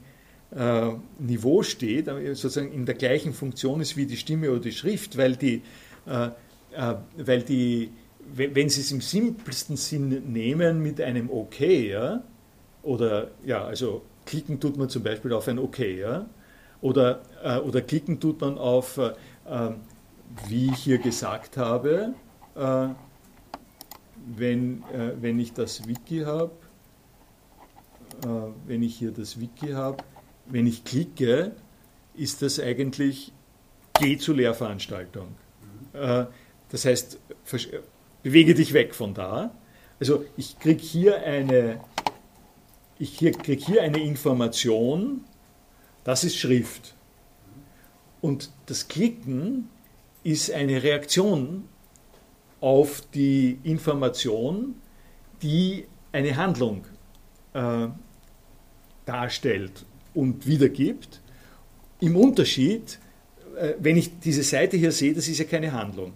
äh, Niveau steht, sozusagen in der gleichen Funktion ist wie die Stimme oder die Schrift, weil die, äh, äh, weil die wenn Sie es im simpelsten Sinn nehmen mit einem OK, ja, oder ja, also klicken tut man zum Beispiel auf ein OK, ja, oder, äh, oder klicken tut man auf, äh, äh, wie ich hier gesagt habe, wenn, äh, wenn ich das Wiki habe, äh, wenn ich hier das Wiki habe, wenn ich klicke, ist das eigentlich Geh zur Lehrveranstaltung. Äh, das heißt, bewege dich weg von da. Also ich kriege hier eine, ich krieg hier eine Information, das ist Schrift. Und das Klicken ist eine Reaktion auf die Information, die eine Handlung äh, darstellt und wiedergibt. Im Unterschied, äh, wenn ich diese Seite hier sehe, das ist ja keine Handlung.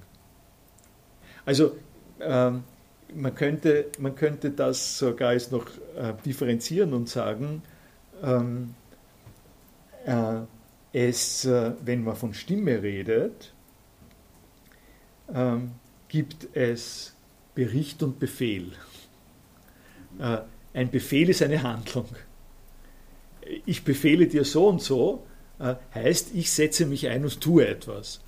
Also äh, man, könnte, man könnte das sogar jetzt noch äh, differenzieren und sagen, ähm, äh, es, äh, wenn man von Stimme redet, ähm, gibt es Bericht und Befehl. Äh, ein Befehl ist eine Handlung. Ich befehle dir so und so, äh, heißt, ich setze mich ein und tue etwas.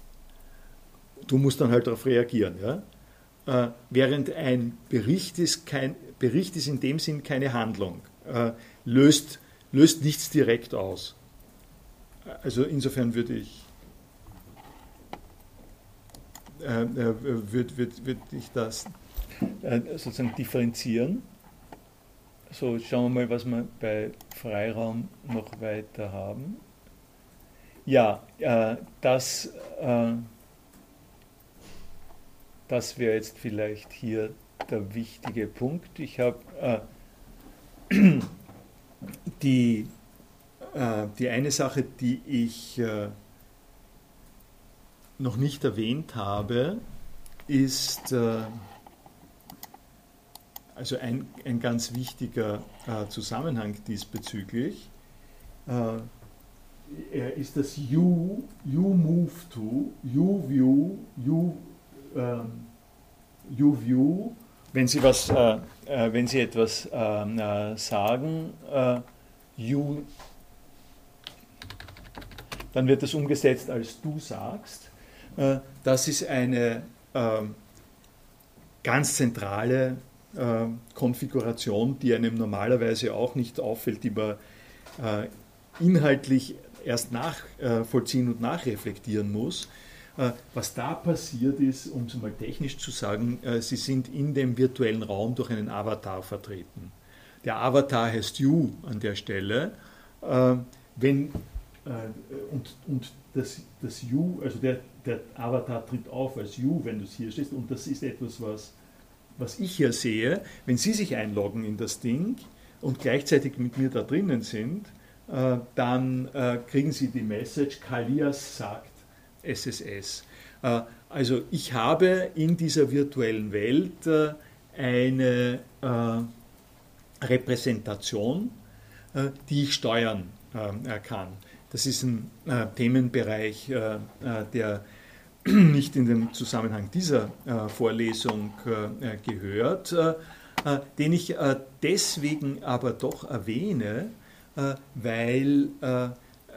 Du musst dann halt darauf reagieren. Ja? Äh, während ein Bericht ist, kein, Bericht ist in dem Sinn keine Handlung, löst, löst nichts direkt aus. Also insofern würde ich würde würd, würd ich das äh, sozusagen differenzieren. So, schauen wir mal, was wir bei Freiraum noch weiter haben. Ja, äh, das, äh, das wäre jetzt vielleicht hier der wichtige Punkt. Ich habe äh, die, äh, die eine Sache, die ich äh, noch nicht erwähnt habe, ist äh, also ein, ein ganz wichtiger äh, Zusammenhang diesbezüglich. Äh, ist das You, You Move to, You View, You, ähm, you View, wenn Sie, was, äh, äh, wenn Sie etwas ähm, äh, sagen, you, dann wird das umgesetzt als du sagst. Äh, das ist eine ähm, ganz zentrale äh, Konfiguration, die einem normalerweise auch nicht auffällt, die man inhaltlich erst nachvollziehen und nachreflektieren muss. Äh, was da passiert ist, um es mal technisch zu sagen, äh, Sie sind in dem virtuellen Raum durch einen Avatar vertreten. Der Avatar heißt You an der Stelle. Äh, wenn, und und das, das You, also der, der Avatar tritt auf als You, wenn du es hier stehst, und das ist etwas, was, was ich hier sehe. Wenn Sie sich einloggen in das Ding und gleichzeitig mit mir da drinnen sind, dann kriegen Sie die Message, Kalias sagt, SSS. Äh, also ich habe in dieser virtuellen Welt äh, eine äh, Repräsentation, die ich steuern kann. Das ist ein Themenbereich, der nicht in den Zusammenhang dieser Vorlesung gehört, den ich deswegen aber doch erwähne, weil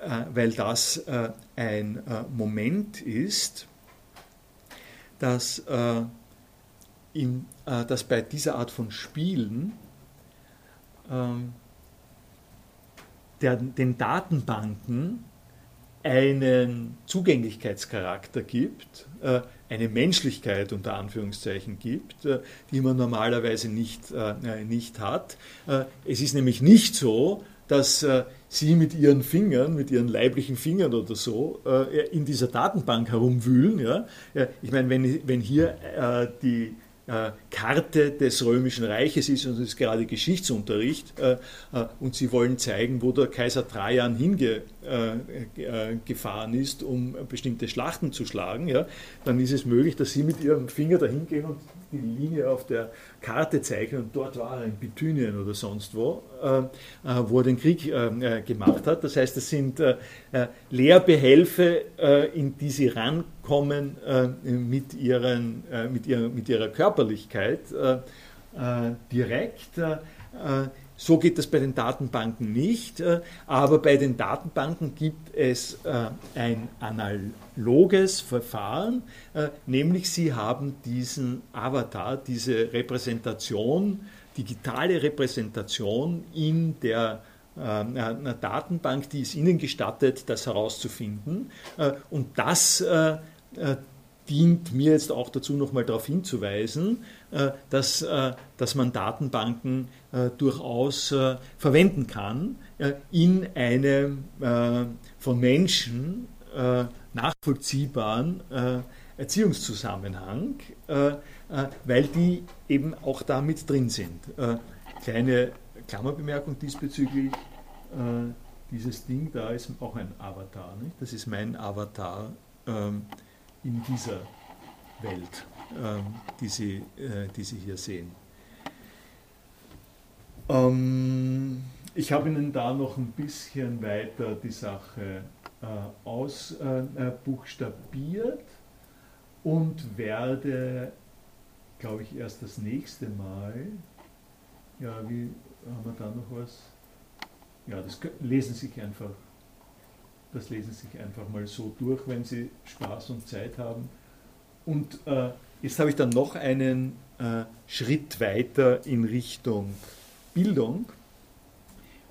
äh, weil das äh, ein äh, Moment ist, dass, in, dass bei dieser Art von Spielen ähm, der, den Datenbanken einen Zugänglichkeitscharakter gibt, eine Menschlichkeit unter Anführungszeichen gibt, die man normalerweise nicht, nicht hat. Es ist nämlich nicht so, dass sie mit ihren Fingern, mit ihren leiblichen Fingern oder so, äh, in dieser Datenbank herumwühlen. Ich meine, wenn, hier äh, die äh, Karte des Römischen Reiches ist und es ist gerade Geschichtsunterricht äh, äh, und Sie wollen zeigen, wo der Kaiser Trajan hingefahren ist, um bestimmte Schlachten zu schlagen, ja, dann ist es möglich, dass Sie mit Ihrem Finger dahin gehen und die Linie auf der Karte zeichnen und dort war er in Bithynien oder sonst wo, wo er den Krieg gemacht hat. Das heißt, das sind Lehrbehelfe, in die Sie rankommen mit, ihren, mit, ihrer, mit ihrer Körperlichkeit direkt. So geht das bei den Datenbanken nicht, aber bei den Datenbanken gibt es ein analoges Verfahren, nämlich Sie haben diesen Avatar, diese Repräsentation, digitale Repräsentation in der einer Datenbank, die es Ihnen gestattet, das herauszufinden. Und das dient mir jetzt auch dazu, nochmal darauf hinzuweisen, äh, dass, äh, dass man Datenbanken äh, durchaus verwenden kann in einem von Menschen nachvollziehbaren Erziehungszusammenhang, weil die eben auch da mit drin sind. Kleine Klammerbemerkung diesbezüglich. Dieses Ding da ist auch ein Avatar. Nicht? Das ist mein Avatar ähm, in dieser Welt, ähm, die, Sie, äh, die Sie hier sehen. Ähm, ich habe Ihnen da noch ein bisschen weiter die Sache äh, ausbuchstabiert äh, und werde, glaube ich, erst das nächste Mal, ja, wie haben wir da noch was? Ja, das lesen Sie sich einfach das lesen Sie sich einfach mal so durch, wenn Sie Spaß und Zeit haben. Und äh, jetzt habe ich dann noch einen äh, Schritt weiter in Richtung Bildung,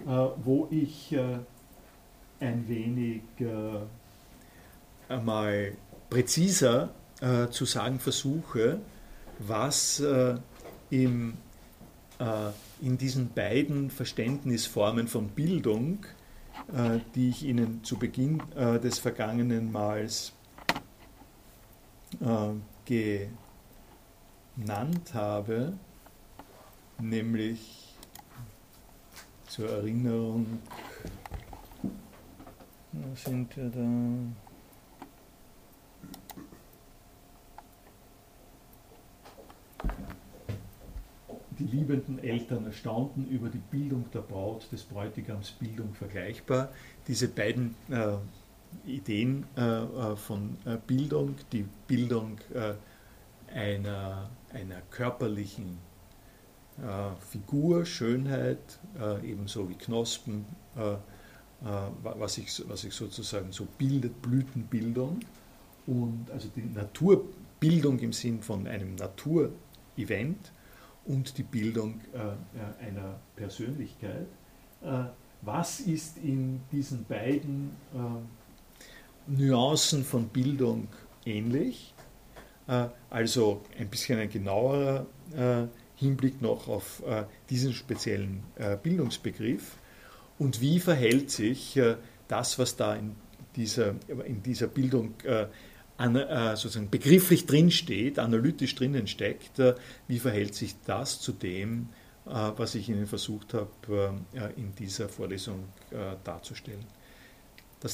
äh, wo ich äh, ein wenig äh, einmal präziser äh, zu sagen versuche, was im, in diesen beiden Verständnisformen von Bildung die ich Ihnen zu Beginn äh, des vergangenen Mals äh, genannt habe, nämlich zur Erinnerung, sind wir da? Die liebenden Eltern erstaunten über die Bildung der Braut des Bräutigams Bildung vergleichbar. Diese beiden äh, Ideen äh, äh von äh, Bildung, die Bildung äh, einer, einer körperlichen Figur, Schönheit, ebenso wie Knospen, was sich was ich sozusagen so bildet, Blütenbildung und also die Naturbildung im Sinn von einem Naturevent und die Bildung einer Persönlichkeit. Was ist in diesen beiden Nuancen von Bildung ähnlich? Also ein bisschen ein genauerer Hinblick noch auf diesen speziellen Bildungsbegriff und wie verhält sich äh, das, was da in dieser, in dieser Bildung äh, an, äh, sozusagen begrifflich drinsteht, analytisch drinnen steckt, äh, wie verhält sich das zu dem, äh, was ich Ihnen versucht habe, äh, in dieser Vorlesung darzustellen.